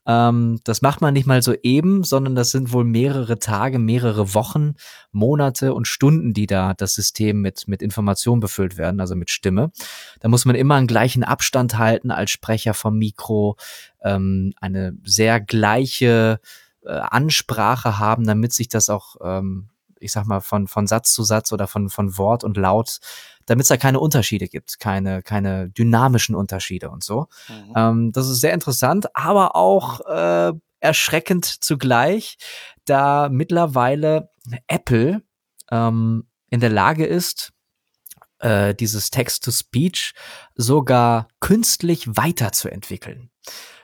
Ähm, das macht man nicht mal so eben, sondern das sind wohl mehrere Tage, mehrere Wochen, Monate und Stunden, die da das System mit, mit Information befüllt werden, also mit Stimme. Da muss man immer einen gleichen Abstand halten als Sprecher vom Mikro, ähm, eine sehr gleiche äh, Ansprache haben, damit sich das auch, ähm, ich sag mal, von, von Satz zu Satz oder von, von Wort und Laut, damit es da keine Unterschiede gibt, keine, keine dynamischen Unterschiede und so. Mhm. Ähm, das ist sehr interessant, aber auch äh, erschreckend zugleich, da mittlerweile Apple ähm, in der Lage ist, äh, dieses Text-to-Speech sogar künstlich weiterzuentwickeln.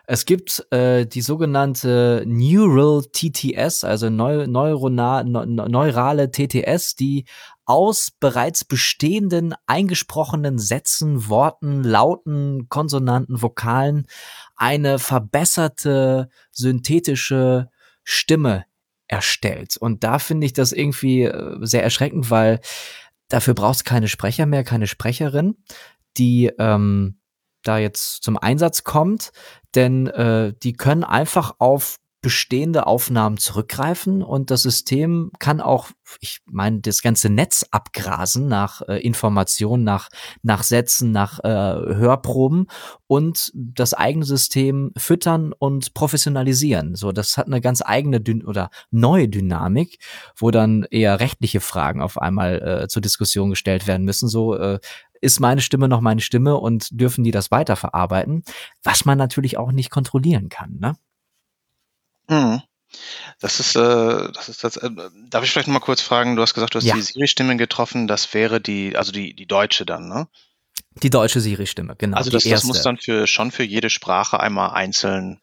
Es gibt äh, die sogenannte Neural TTS, also Neu Neurona ne neurale TTS, die aus bereits bestehenden eingesprochenen Sätzen, Worten, Lauten, Konsonanten, Vokalen eine verbesserte synthetische Stimme erstellt. Und da finde ich das irgendwie äh, sehr erschreckend, weil dafür brauchst keine Sprecher mehr, keine Sprecherin, die ähm, da jetzt zum Einsatz kommt, denn äh, die können einfach auf bestehende Aufnahmen zurückgreifen und das System kann auch, ich meine, das ganze Netz abgrasen nach äh, Informationen, nach, nach Sätzen, nach äh, Hörproben und das eigene System füttern und professionalisieren. So, das hat eine ganz eigene Dün oder neue Dynamik, wo dann eher rechtliche Fragen auf einmal äh, zur Diskussion gestellt werden müssen. So, äh, ist meine Stimme noch meine Stimme und dürfen die das weiterverarbeiten, was man natürlich auch nicht kontrollieren kann. Ne? Mhm. Das ist, äh, das ist das. Äh, darf ich vielleicht noch mal kurz fragen? Du hast gesagt, du hast ja. die Siri-Stimme getroffen. Das wäre die, also die, die deutsche dann, ne? Die deutsche Siri-Stimme, genau. Also das, das muss dann für schon für jede Sprache einmal einzeln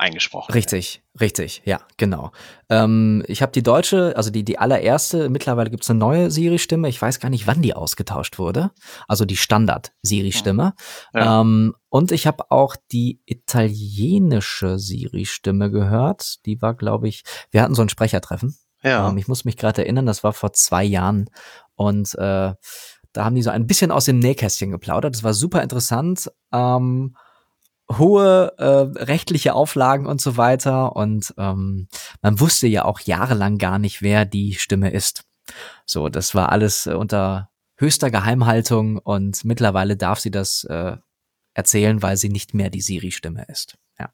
eingesprochen. Richtig, richtig, ja, genau. Ähm, ich habe die deutsche, also die, die allererste, mittlerweile gibt es eine neue Siri-Stimme. Ich weiß gar nicht, wann die ausgetauscht wurde. Also die Standard-Siri-Stimme. Ja. Ähm, und ich habe auch die italienische Siri-Stimme gehört. Die war, glaube ich, wir hatten so ein Sprechertreffen. Ja. Ähm, ich muss mich gerade erinnern, das war vor zwei Jahren. Und äh, Da haben die so ein bisschen aus dem Nähkästchen geplaudert. Das war super interessant. Ähm, hohe äh, rechtliche Auflagen und so weiter. Und ähm, man wusste ja auch jahrelang gar nicht, wer die Stimme ist. So, das war alles äh, unter höchster Geheimhaltung und mittlerweile darf sie das äh, erzählen, weil sie nicht mehr die Siri-Stimme ist. Ja.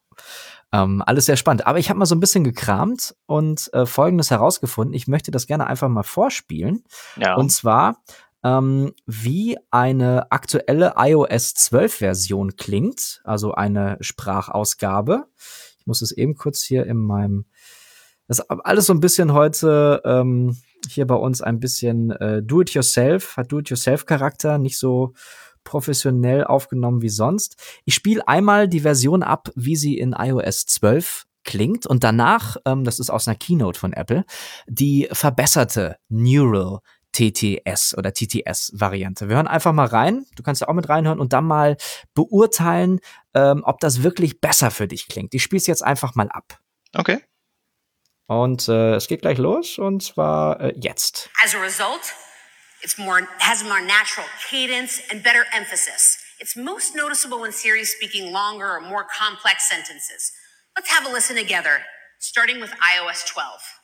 Ähm, alles sehr spannend. Aber ich habe mal so ein bisschen gekramt und äh, Folgendes herausgefunden. Ich möchte das gerne einfach mal vorspielen. Ja. Und zwar ähm, wie eine aktuelle iOS 12 Version klingt, also eine Sprachausgabe. Ich muss es eben kurz hier in meinem, das ist alles so ein bisschen heute ähm, hier bei uns ein bisschen äh, Do-it-yourself, hat Do-it-yourself-Charakter, nicht so professionell aufgenommen wie sonst. Ich spiele einmal die Version ab, wie sie in iOS 12 klingt und danach, ähm, das ist aus einer Keynote von Apple, die verbesserte Neural TTS oder TTS-Variante. Wir hören einfach mal rein. Du kannst ja auch mit reinhören und dann mal beurteilen, ähm, ob das wirklich besser für dich klingt. Ich spiele es jetzt einfach mal ab. Okay. Und äh, es geht gleich los und zwar äh, jetzt. As a result, it's more has a more natural cadence and better emphasis. It's most noticeable when Siri is speaking longer or more complex sentences. Let's have a listen together, starting with iOS 12.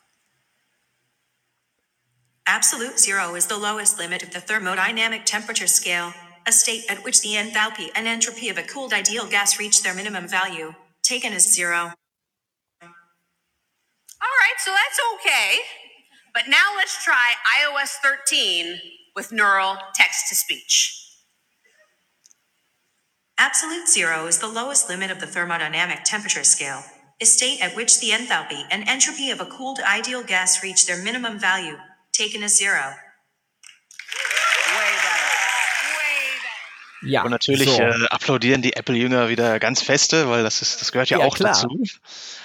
Absolute zero is the lowest limit of the thermodynamic temperature scale, a state at which the enthalpy and entropy of a cooled ideal gas reach their minimum value, taken as zero. All right, so that's okay. But now let's try iOS 13 with neural text to speech. Absolute zero is the lowest limit of the thermodynamic temperature scale, a state at which the enthalpy and entropy of a cooled ideal gas reach their minimum value, taken as zero. Ja, und natürlich so. äh, applaudieren die Apple-Jünger wieder ganz feste, weil das ist, das gehört ja, ja auch klar. dazu.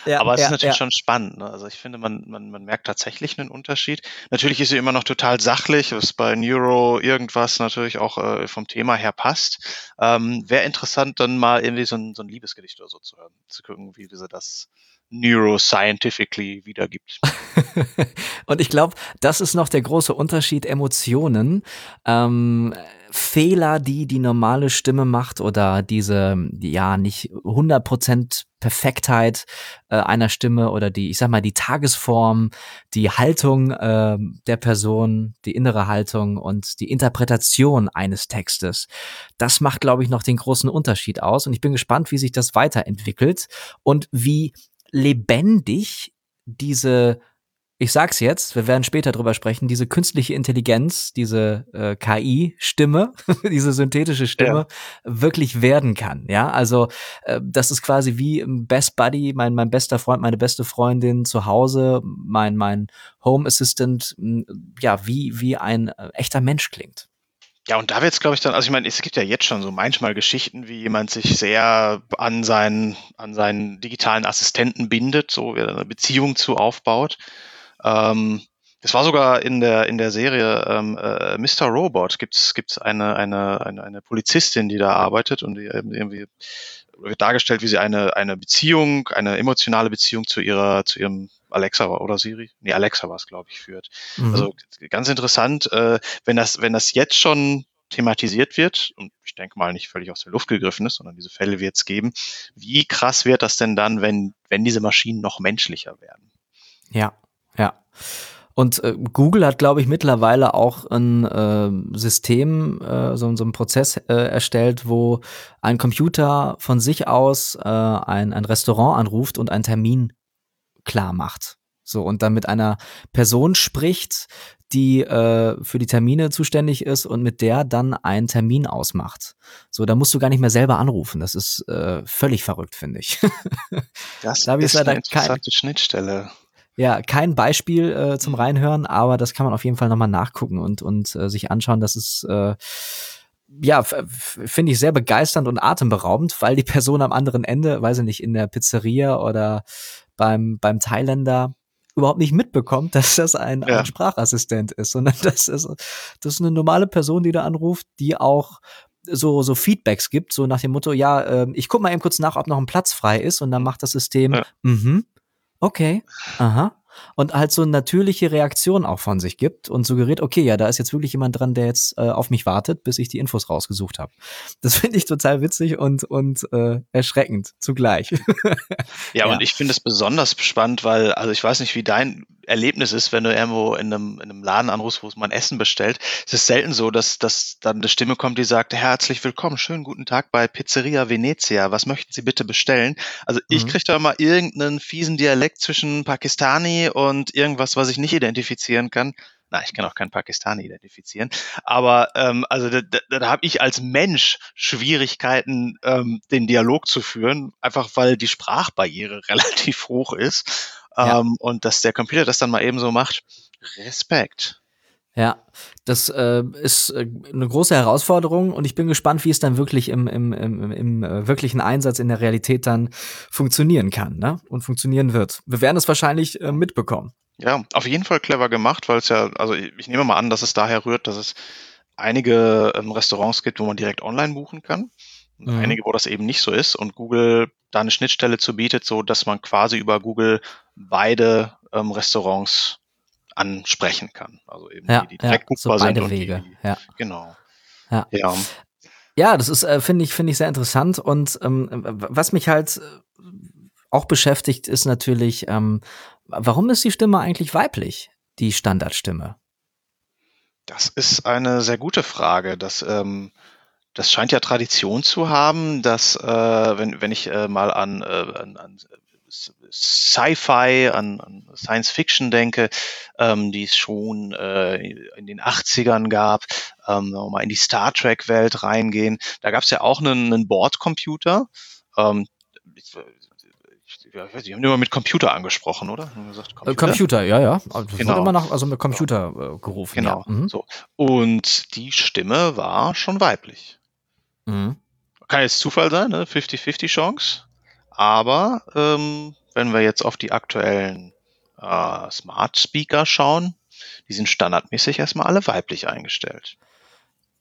Ja, Aber es ja, ist natürlich schon spannend. Ne? Also ich finde, man, man, man merkt tatsächlich einen Unterschied. Natürlich ist sie immer noch total sachlich, was bei Neuro irgendwas natürlich auch äh, vom Thema her passt. Ähm, Wäre interessant, dann mal irgendwie so ein, so ein Liebesgedicht oder so zu hören, zu gucken, wie sie das neuroscientifically wiedergibt. und ich glaube, das ist noch der große Unterschied Emotionen. Ähm, Fehler, die die normale Stimme macht oder diese, ja, nicht 100% Perfektheit äh, einer Stimme oder die, ich sag mal, die Tagesform, die Haltung äh, der Person, die innere Haltung und die Interpretation eines Textes. Das macht, glaube ich, noch den großen Unterschied aus. Und ich bin gespannt, wie sich das weiterentwickelt und wie lebendig diese, ich sag's jetzt, wir werden später drüber sprechen, diese künstliche Intelligenz, diese äh, KI-Stimme, diese synthetische Stimme ja. wirklich werden kann. Ja, also äh, das ist quasi wie Best Buddy, mein, mein bester Freund, meine beste Freundin zu Hause, mein, mein Home Assistant, ja, wie, wie ein äh, echter Mensch klingt. Ja, und da wird es, glaube ich, dann, also ich meine, es gibt ja jetzt schon so manchmal Geschichten, wie jemand sich sehr an seinen, an seinen digitalen Assistenten bindet, so wie er eine Beziehung zu aufbaut. Ähm, es war sogar in der in der Serie ähm, äh, Mr. Robot gibt's gibt's eine, eine eine eine Polizistin, die da arbeitet und die irgendwie wird dargestellt, wie sie eine eine Beziehung, eine emotionale Beziehung zu ihrer zu ihrem Alexa oder Siri, nee Alexa war es glaube ich führt. Mhm. Also ganz interessant, äh, wenn das wenn das jetzt schon thematisiert wird, und ich denke mal nicht völlig aus der Luft gegriffen ist, sondern diese Fälle wird es geben, wie krass wird das denn dann, wenn, wenn diese Maschinen noch menschlicher werden? Ja, ja. Und äh, Google hat, glaube ich, mittlerweile auch ein äh, System, äh, so, so einen Prozess äh, erstellt, wo ein Computer von sich aus äh, ein, ein Restaurant anruft und einen Termin klar macht. So, und dann mit einer Person spricht, die äh, für die Termine zuständig ist und mit der dann einen Termin ausmacht. So, da musst du gar nicht mehr selber anrufen. Das ist äh, völlig verrückt, finde ich. das da ist eine interessante Schnittstelle. Ja, kein Beispiel äh, zum Reinhören, aber das kann man auf jeden Fall nochmal nachgucken und, und äh, sich anschauen. Das ist äh, ja, finde ich sehr begeisternd und atemberaubend, weil die Person am anderen Ende, weiß ich nicht, in der Pizzeria oder beim, beim Thailänder überhaupt nicht mitbekommt, dass das ein, ja. ein Sprachassistent ist, sondern das ist, das ist eine normale Person, die da anruft, die auch so, so Feedbacks gibt, so nach dem Motto, ja, äh, ich guck mal eben kurz nach, ob noch ein Platz frei ist und dann macht das System, ja. mhm, Okay. Aha. Und halt so eine natürliche Reaktion auch von sich gibt und suggeriert, okay, ja, da ist jetzt wirklich jemand dran, der jetzt äh, auf mich wartet, bis ich die Infos rausgesucht habe. Das finde ich total witzig und, und äh, erschreckend zugleich. ja, ja, und ich finde es besonders spannend, weil, also ich weiß nicht, wie dein Erlebnis ist, wenn du irgendwo in einem, in einem Laden anrufst, wo man Essen bestellt. Es ist selten so, dass, dass dann eine Stimme kommt, die sagt, herzlich willkommen, schönen guten Tag bei Pizzeria Venezia. Was möchten Sie bitte bestellen? Also ich mhm. kriege da immer irgendeinen fiesen Dialekt zwischen Pakistani und irgendwas, was ich nicht identifizieren kann. Na, ich kann auch keinen Pakistani identifizieren. Aber ähm, also da, da, da habe ich als Mensch Schwierigkeiten, ähm, den Dialog zu führen, einfach weil die Sprachbarriere relativ hoch ist. Ja. Ähm, und dass der Computer das dann mal eben so macht, Respekt. Ja, das äh, ist äh, eine große Herausforderung und ich bin gespannt, wie es dann wirklich im, im, im, im äh, wirklichen Einsatz in der Realität dann funktionieren kann ne? und funktionieren wird. Wir werden es wahrscheinlich äh, mitbekommen. Ja, auf jeden Fall clever gemacht, weil es ja, also ich, ich nehme mal an, dass es daher rührt, dass es einige ähm, Restaurants gibt, wo man direkt online buchen kann. Mhm. Einige, wo das eben nicht so ist und Google da eine Schnittstelle zu bietet, so dass man quasi über Google beide ähm, Restaurants ansprechen kann. Also eben ja, die, die direkt ja, so beide sind Wege. Die, ja. Genau. Ja. ja. Ja, das ist, äh, finde ich, finde ich sehr interessant. Und ähm, was mich halt äh, auch beschäftigt, ist natürlich, ähm, warum ist die Stimme eigentlich weiblich, die Standardstimme? Das ist eine sehr gute Frage. Das ähm, das scheint ja Tradition zu haben, dass äh, wenn, wenn ich äh, mal an, äh, an, an Sci-Fi, an, an Science Fiction denke, ähm, die es schon äh, in den 80ern gab, ähm, mal in die Star Trek-Welt reingehen. Da gab es ja auch einen, einen Bordcomputer. Ähm, ich, ja, ich weiß nicht, haben immer mit Computer angesprochen, oder? Gesagt, Computer? Äh, Computer? ja, ja. Also genau. immer noch, also mit Computer äh, gerufen. Genau. Ja. Mhm. So. Und die Stimme war schon weiblich. Mhm. Kann jetzt Zufall sein, ne? 50-50 Chance. Aber ähm, wenn wir jetzt auf die aktuellen äh, Smart Speaker schauen, die sind standardmäßig erstmal alle weiblich eingestellt.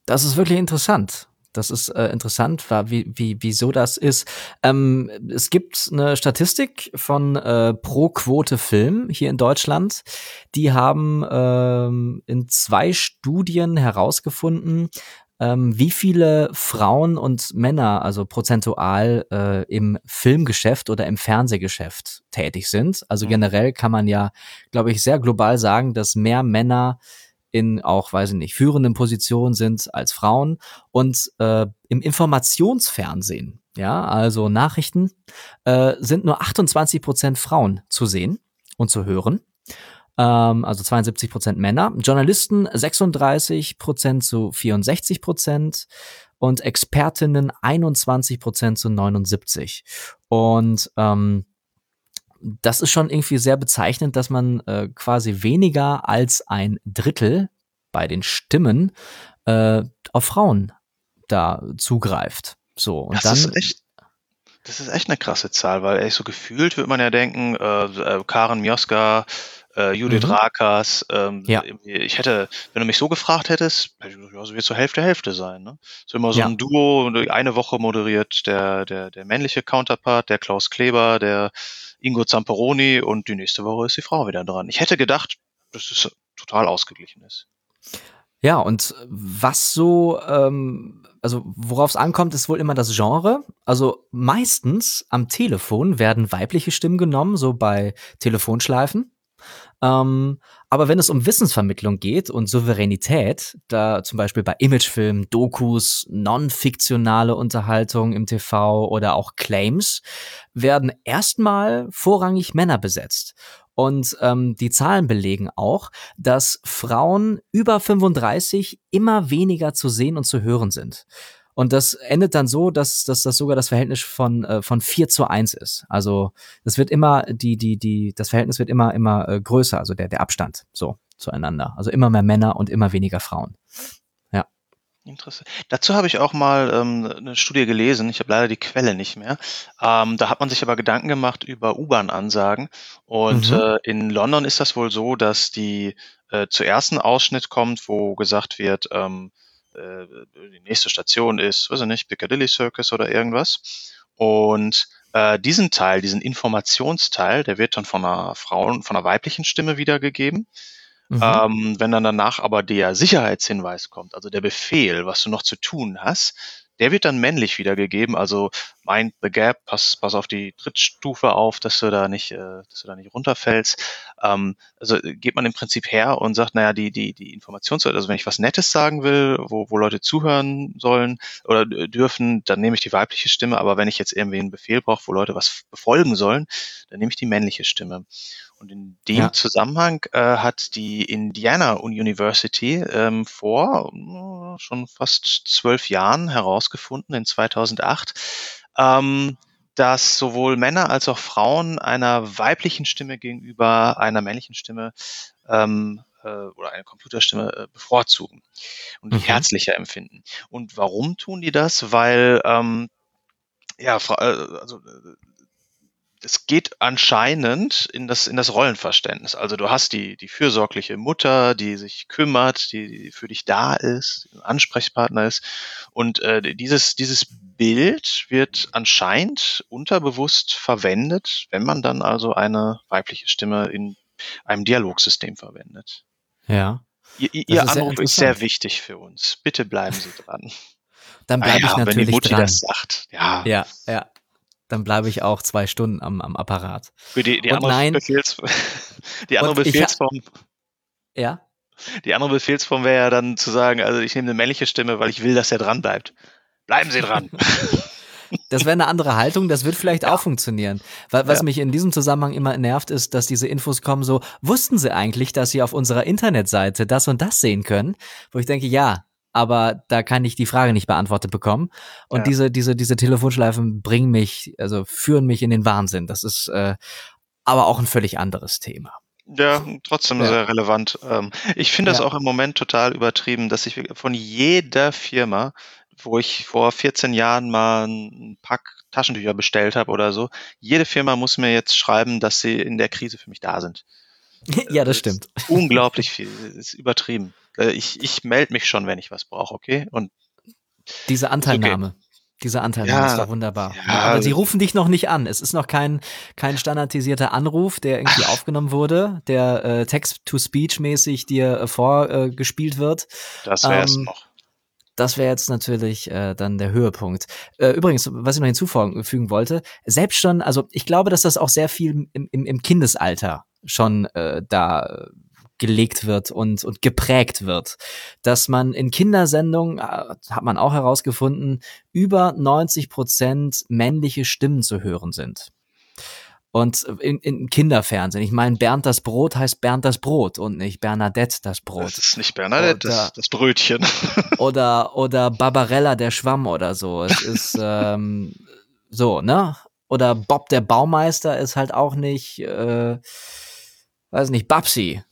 Das ist wirklich interessant. Das ist äh, interessant, wie, wie, wieso das ist. Ähm, es gibt eine Statistik von äh, Pro Quote Film hier in Deutschland. Die haben ähm, in zwei Studien herausgefunden, ähm, wie viele Frauen und Männer, also prozentual äh, im Filmgeschäft oder im Fernsehgeschäft tätig sind. Also mhm. generell kann man ja, glaube ich, sehr global sagen, dass mehr Männer in auch, weiß ich nicht, führenden Positionen sind als Frauen und äh, im Informationsfernsehen, ja, also Nachrichten, äh, sind nur 28 Prozent Frauen zu sehen und zu hören ähm, also 72 Prozent Männer. Journalisten 36 Prozent zu 64 Prozent und Expertinnen 21 Prozent zu 79. Und ähm, das ist schon irgendwie sehr bezeichnend, dass man äh, quasi weniger als ein Drittel bei den Stimmen äh, auf Frauen da zugreift. So und das dann ist echt das ist echt eine krasse Zahl, weil ey, so gefühlt würde man ja denken, äh, äh, Karen Mioska, äh, Judith mhm. Rakas. Ähm, ja. Ich hätte, wenn du mich so gefragt hättest, hätte ich gesagt, ja, so wird zur Hälfte Hälfte sein. Ne? So immer so ja. ein Duo, eine Woche moderiert der, der, der männliche Counterpart, der Klaus Kleber, der Ingo Zamperoni und die nächste Woche ist die Frau wieder dran. Ich hätte gedacht, dass es total ausgeglichen ist. Ja, und was so, ähm, also worauf es ankommt, ist wohl immer das Genre. Also meistens am Telefon werden weibliche Stimmen genommen, so bei Telefonschleifen. Ähm, aber wenn es um Wissensvermittlung geht und Souveränität, da zum Beispiel bei Imagefilmen, Dokus, non-fiktionale Unterhaltung im TV oder auch Claims, werden erstmal vorrangig Männer besetzt. Und ähm, die Zahlen belegen auch, dass Frauen über 35 immer weniger zu sehen und zu hören sind. Und das endet dann so, dass, dass das sogar das Verhältnis von, äh, von 4 zu 1 ist. Also das wird immer, die, die, die, das Verhältnis wird immer, immer äh, größer, also der, der Abstand so zueinander. Also immer mehr Männer und immer weniger Frauen. Ja. Interessant. Dazu habe ich auch mal ähm, eine Studie gelesen. Ich habe leider die Quelle nicht mehr. Ähm, da hat man sich aber Gedanken gemacht über U-Bahn-Ansagen. Und mhm. äh, in London ist das wohl so, dass die äh, zuerst ein Ausschnitt kommt, wo gesagt wird, ähm, äh, die nächste Station ist, weiß ich nicht, Piccadilly Circus oder irgendwas. Und äh, diesen Teil, diesen Informationsteil, der wird dann von einer Frauen, von einer weiblichen Stimme wiedergegeben. Mhm. Ähm, wenn dann danach aber der Sicherheitshinweis kommt, also der Befehl, was du noch zu tun hast, der wird dann männlich wiedergegeben. Also mind the gap, pass, pass auf die Trittstufe auf, dass du da nicht, äh, dass du da nicht runterfällst. Ähm, also geht man im Prinzip her und sagt, naja, die, die, die Informations, also wenn ich was Nettes sagen will, wo, wo Leute zuhören sollen oder dürfen, dann nehme ich die weibliche Stimme. Aber wenn ich jetzt irgendwie einen Befehl brauche, wo Leute was befolgen sollen, dann nehme ich die männliche Stimme. Und in dem ja. Zusammenhang äh, hat die Indiana University ähm, vor äh, schon fast zwölf Jahren herausgefunden, in 2008, ähm, dass sowohl Männer als auch Frauen einer weiblichen Stimme gegenüber einer männlichen Stimme ähm, äh, oder einer Computerstimme äh, bevorzugen und mhm. herzlicher empfinden. Und warum tun die das? Weil ähm, ja, also es geht anscheinend in das, in das Rollenverständnis. Also du hast die, die fürsorgliche Mutter, die sich kümmert, die, die für dich da ist, ein Ansprechpartner ist. Und äh, dieses, dieses Bild wird anscheinend unterbewusst verwendet, wenn man dann also eine weibliche Stimme in einem Dialogsystem verwendet. Ja. Ihr, ihr Anruf ist sehr wichtig für uns. Bitte bleiben Sie dran. Dann bleibe ah, ja, ich natürlich wenn die Mutti dran. das sagt. Ja. Ja, ja dann bleibe ich auch zwei Stunden am, am Apparat. Für die, die andere, nein, Befehls, die andere Befehlsform. Ja? Die andere Befehlsform wäre ja dann zu sagen, also ich nehme eine männliche Stimme, weil ich will, dass er dran bleibt. Bleiben Sie dran. Das wäre eine andere Haltung, das wird vielleicht ja. auch funktionieren. Was ja. mich in diesem Zusammenhang immer nervt, ist, dass diese Infos kommen so, wussten Sie eigentlich, dass Sie auf unserer Internetseite das und das sehen können? Wo ich denke, ja, aber da kann ich die Frage nicht beantwortet bekommen. Und ja. diese, diese, diese Telefonschleifen bringen mich, also führen mich in den Wahnsinn. Das ist äh, aber auch ein völlig anderes Thema. Ja, trotzdem ja. sehr relevant. Ähm, ich finde das ja. auch im Moment total übertrieben, dass ich von jeder Firma, wo ich vor 14 Jahren mal ein Pack Taschentücher bestellt habe oder so, jede Firma muss mir jetzt schreiben, dass sie in der Krise für mich da sind. ja, das, das stimmt. Unglaublich viel. Das ist übertrieben. Äh, ich, ich melde mich schon, wenn ich was brauche, okay? Und diese Anteilnahme. Okay. Diese Anteilnahme ja, ist doch wunderbar. Ja, aber sie rufen dich noch nicht an. Es ist noch kein, kein standardisierter Anruf, der irgendwie Ach. aufgenommen wurde, der äh, Text-to-Speech-mäßig dir äh, vorgespielt äh, wird. Das wäre es ähm, noch. Das wäre jetzt natürlich äh, dann der Höhepunkt. Äh, übrigens, was ich noch hinzufügen wollte, selbst schon, also ich glaube, dass das auch sehr viel im, im, im Kindesalter schon äh, da gelegt wird und, und geprägt wird. Dass man in Kindersendungen, äh, hat man auch herausgefunden, über 90 Prozent männliche Stimmen zu hören sind. Und in, in Kinderfernsehen. Ich meine, Bernd das Brot heißt Bernd das Brot und nicht Bernadette das Brot. Das ist nicht Bernadette, oder, das, das Brötchen. Oder, oder Barbarella der Schwamm oder so. Es ist ähm, so, ne? Oder Bob der Baumeister ist halt auch nicht, äh, weiß nicht, Babsi,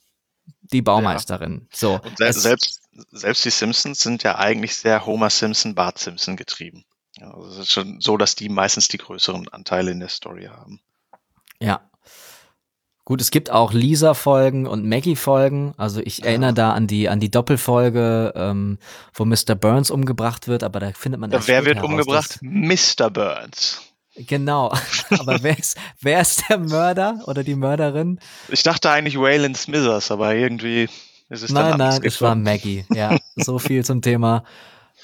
die Baumeisterin. Ja. So. Und se selbst, selbst die Simpsons sind ja eigentlich sehr Homer Simpson, Bart Simpson getrieben. Ja, also es ist schon so, dass die meistens die größeren Anteile in der Story haben. Ja. Gut, es gibt auch Lisa-Folgen und Maggie-Folgen. Also ich ja. erinnere da an die an die Doppelfolge, ähm, wo Mr. Burns umgebracht wird, aber da findet man. Da wer wird heraus, umgebracht? Mr. Burns. Genau. Aber wer ist, wer ist der Mörder oder die Mörderin? Ich dachte eigentlich Waylon Smithers, aber irgendwie ist es Nein, dann nein, es war Maggie. Ja, so viel zum Thema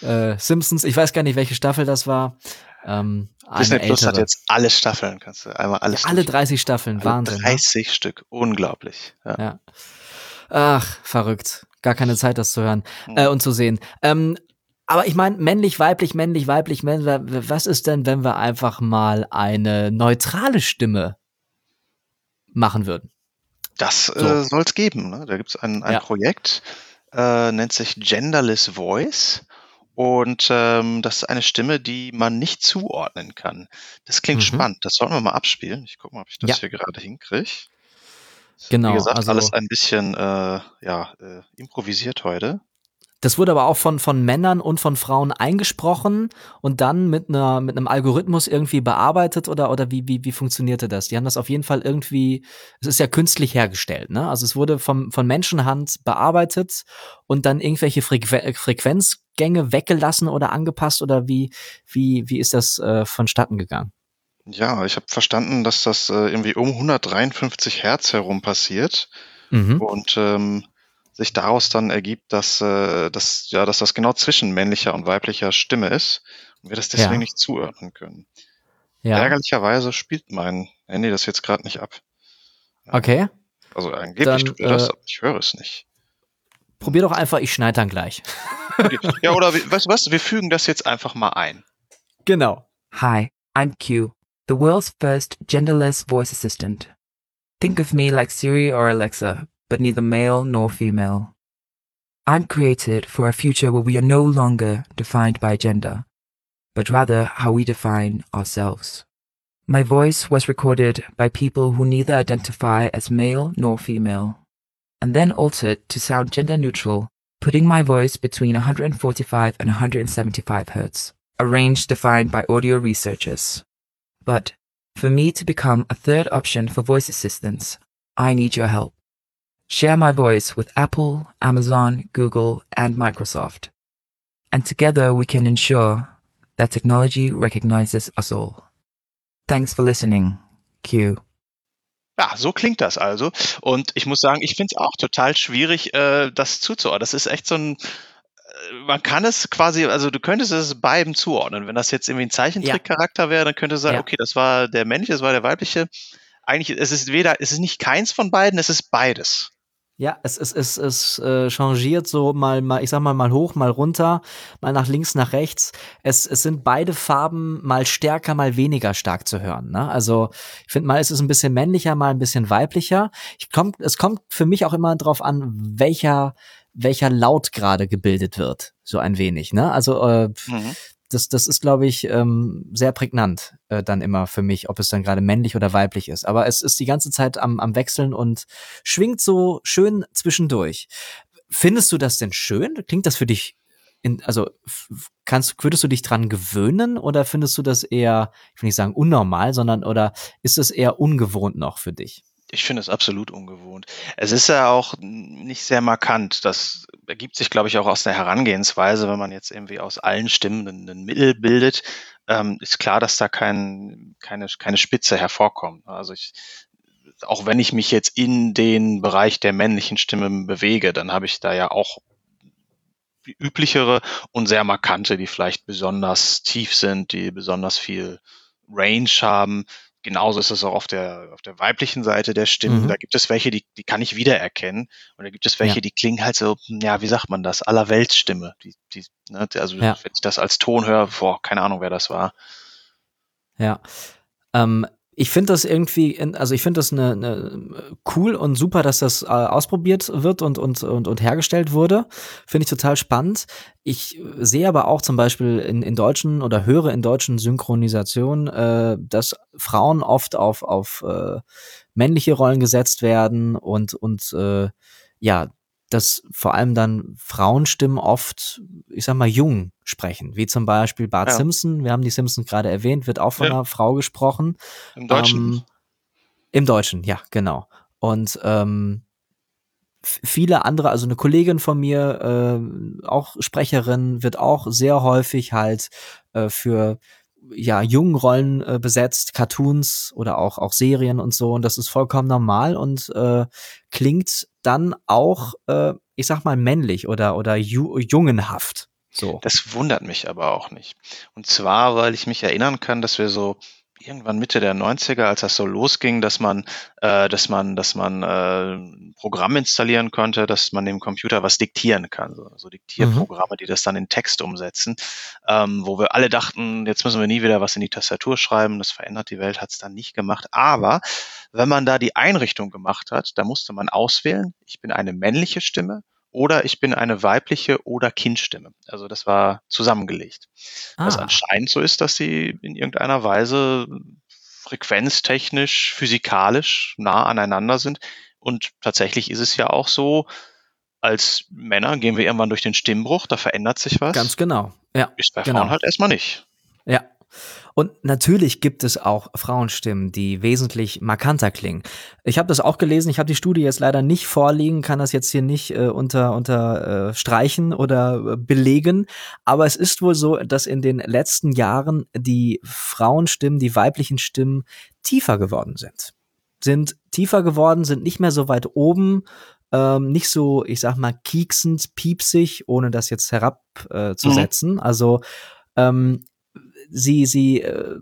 äh, Simpsons. Ich weiß gar nicht, welche Staffel das war. Ähm, Disney Plus hat jetzt alle Staffeln, kannst du einmal alles. Ja, alle 30 Staffeln, alle Wahnsinn. 30 ne? Stück, unglaublich. Ja. ja. Ach, verrückt. Gar keine Zeit, das zu hören hm. äh, und zu sehen. Ähm, aber ich meine, männlich, weiblich, männlich, weiblich, männlich, was ist denn, wenn wir einfach mal eine neutrale Stimme machen würden? Das so. äh, soll es geben. Ne? Da gibt es ein, ein ja. Projekt, äh, nennt sich Genderless Voice. Und ähm, das ist eine Stimme, die man nicht zuordnen kann. Das klingt mhm. spannend. Das sollten wir mal abspielen. Ich gucke mal, ob ich das ja. hier gerade hinkriege. Genau. Wie gesagt, also, alles ein bisschen äh, ja, äh, improvisiert heute. Das wurde aber auch von, von Männern und von Frauen eingesprochen und dann mit einer, mit einem Algorithmus irgendwie bearbeitet oder, oder wie, wie, wie funktionierte das? Die haben das auf jeden Fall irgendwie, es ist ja künstlich hergestellt, ne? Also es wurde vom, von Menschenhand bearbeitet und dann irgendwelche Frequ Frequenzgänge weggelassen oder angepasst oder wie, wie, wie ist das äh, vonstatten gegangen? Ja, ich habe verstanden, dass das äh, irgendwie um 153 Hertz herum passiert. Mhm. Und ähm, sich daraus dann ergibt, dass, äh, dass, ja, dass das genau zwischen männlicher und weiblicher Stimme ist und wir das deswegen ja. nicht zuordnen können. Ja. Ärgerlicherweise spielt mein Handy das jetzt gerade nicht ab. Okay. Also angeblich dann, tut er das, äh, aber ich höre es nicht. Probier doch einfach, ich schneide dann gleich. Okay. Ja, oder weißt du was, wir fügen das jetzt einfach mal ein. Genau. Hi, I'm Q, the world's first genderless voice assistant. Think of me like Siri or Alexa, but neither male nor female. I'm created for a future where we are no longer defined by gender, but rather how we define ourselves. My voice was recorded by people who neither identify as male nor female, and then altered to sound gender neutral, putting my voice between 145 and 175 Hz, a range defined by audio researchers. But for me to become a third option for voice assistants, I need your help. Share my voice with Apple, Amazon, Google, and Microsoft. And together we can ensure that technology recognizes us all. Thanks for listening. Q. Ja, so klingt das also. Und ich muss sagen, ich finde es auch total schwierig, äh, das zuzuordnen. Das ist echt so ein, äh, man kann es quasi, also du könntest es beiden zuordnen. Wenn das jetzt irgendwie ein Zeichentrickcharakter wäre, dann könnte es sagen, ja. okay, das war der männliche, das war der weibliche. Eigentlich, es ist weder, es ist nicht keins von beiden, es ist beides. Ja, es, es, es, es äh, changiert so mal, mal, ich sag mal, mal hoch, mal runter, mal nach links, nach rechts. Es, es sind beide Farben mal stärker, mal weniger stark zu hören. Ne? Also ich finde mal, es ist ein bisschen männlicher, mal ein bisschen weiblicher. Ich komm, es kommt für mich auch immer drauf an, welcher welcher Laut gerade gebildet wird, so ein wenig. Ne? Also äh, mhm das, das ist, glaube ich, ähm, sehr prägnant äh, dann immer für mich, ob es dann gerade männlich oder weiblich ist. Aber es ist die ganze Zeit am, am Wechseln und schwingt so schön zwischendurch. Findest du das denn schön? Klingt das für dich in, also kannst, würdest du dich dran gewöhnen oder findest du das eher, ich will nicht sagen unnormal, sondern oder ist es eher ungewohnt noch für dich? Ich finde es absolut ungewohnt. Es ist ja auch nicht sehr markant. Das ergibt sich, glaube ich, auch aus der Herangehensweise, wenn man jetzt irgendwie aus allen Stimmen ein Mittel bildet, ähm, ist klar, dass da kein, keine, keine Spitze hervorkommt. Also ich, auch wenn ich mich jetzt in den Bereich der männlichen Stimmen bewege, dann habe ich da ja auch üblichere und sehr markante, die vielleicht besonders tief sind, die besonders viel Range haben, genauso ist es auch auf der, auf der weiblichen Seite der Stimmen. Mhm. Da gibt es welche, die, die kann ich wiedererkennen. Und da gibt es welche, ja. die klingen halt so, ja, wie sagt man das? Allerweltsstimme. Die, die, ne, also ja. wenn ich das als Ton höre, boah, keine Ahnung, wer das war. Ja. Ähm, ich finde das irgendwie, also ich finde das eine, eine cool und super, dass das äh, ausprobiert wird und, und, und, und hergestellt wurde. Finde ich total spannend. Ich sehe aber auch zum Beispiel in, in deutschen oder höre in deutschen Synchronisationen, äh, dass Frauen oft auf, auf äh, männliche Rollen gesetzt werden und, und äh, ja, dass vor allem dann Frauenstimmen oft, ich sag mal, jung sprechen, wie zum Beispiel Bart ja. Simpson. Wir haben die Simpsons gerade erwähnt, wird auch von ja. einer Frau gesprochen. Im Deutschen. Ähm, Im Deutschen, ja, genau. Und ähm, viele andere, also eine Kollegin von mir, äh, auch Sprecherin, wird auch sehr häufig halt äh, für ja jungen Rollen äh, besetzt, Cartoons oder auch auch Serien und so und das ist vollkommen normal und äh, klingt dann auch, äh, ich sag mal männlich oder oder ju jungenhaft. So. Das wundert mich aber auch nicht. Und zwar, weil ich mich erinnern kann, dass wir so irgendwann Mitte der 90er, als das so losging, dass man, äh, dass man, dass man äh, ein Programm installieren konnte, dass man dem Computer was diktieren kann. So, so Diktierprogramme, mhm. die das dann in Text umsetzen, ähm, wo wir alle dachten, jetzt müssen wir nie wieder was in die Tastatur schreiben, das verändert die Welt, hat es dann nicht gemacht. Aber wenn man da die Einrichtung gemacht hat, da musste man auswählen, ich bin eine männliche Stimme oder ich bin eine weibliche oder Kindstimme. Also das war zusammengelegt. Ah. Was anscheinend so ist, dass sie in irgendeiner Weise frequenztechnisch, physikalisch nah aneinander sind. Und tatsächlich ist es ja auch so, als Männer gehen wir irgendwann durch den Stimmbruch, da verändert sich was. Ganz genau. Ja. Ist bei genau. Frauen halt erstmal nicht. Ja. Und natürlich gibt es auch Frauenstimmen, die wesentlich markanter klingen. Ich habe das auch gelesen, ich habe die Studie jetzt leider nicht vorliegen, kann das jetzt hier nicht äh, unter, unter äh, streichen oder äh, belegen, aber es ist wohl so, dass in den letzten Jahren die Frauenstimmen, die weiblichen Stimmen tiefer geworden sind. Sind tiefer geworden, sind nicht mehr so weit oben, ähm, nicht so, ich sag mal, kieksend, piepsig, ohne das jetzt herabzusetzen. Mhm. Also ähm, sie, sie äh,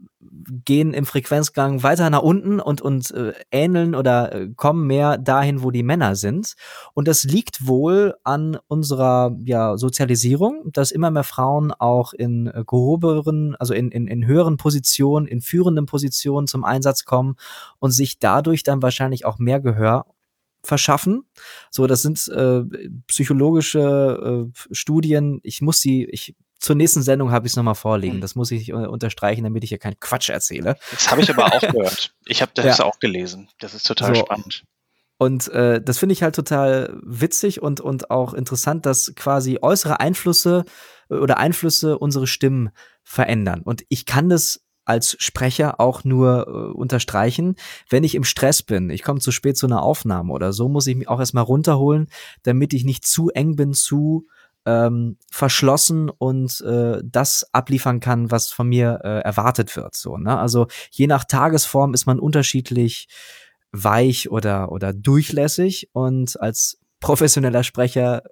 gehen im Frequenzgang weiter nach unten und, und äh, ähneln oder äh, kommen mehr dahin, wo die Männer sind. Und das liegt wohl an unserer ja, Sozialisierung, dass immer mehr Frauen auch in äh, gehobenen, also in, in, in höheren Positionen, in führenden Positionen zum Einsatz kommen und sich dadurch dann wahrscheinlich auch mehr Gehör verschaffen. So, das sind äh, psychologische äh, Studien. Ich muss sie, ich zur nächsten Sendung habe ich es nochmal vorliegen. Hm. Das muss ich äh, unterstreichen, damit ich hier keinen Quatsch erzähle. Das habe ich aber auch gehört. Ich habe das ja. auch gelesen. Das ist total so. spannend. Und äh, das finde ich halt total witzig und, und auch interessant, dass quasi äußere Einflüsse äh, oder Einflüsse unsere Stimmen verändern. Und ich kann das als Sprecher auch nur äh, unterstreichen, wenn ich im Stress bin, ich komme zu spät zu einer Aufnahme oder so, muss ich mich auch erstmal runterholen, damit ich nicht zu eng bin, zu ähm, verschlossen und äh, das abliefern kann, was von mir äh, erwartet wird. So, ne? Also je nach Tagesform ist man unterschiedlich weich oder, oder durchlässig und als professioneller Sprecher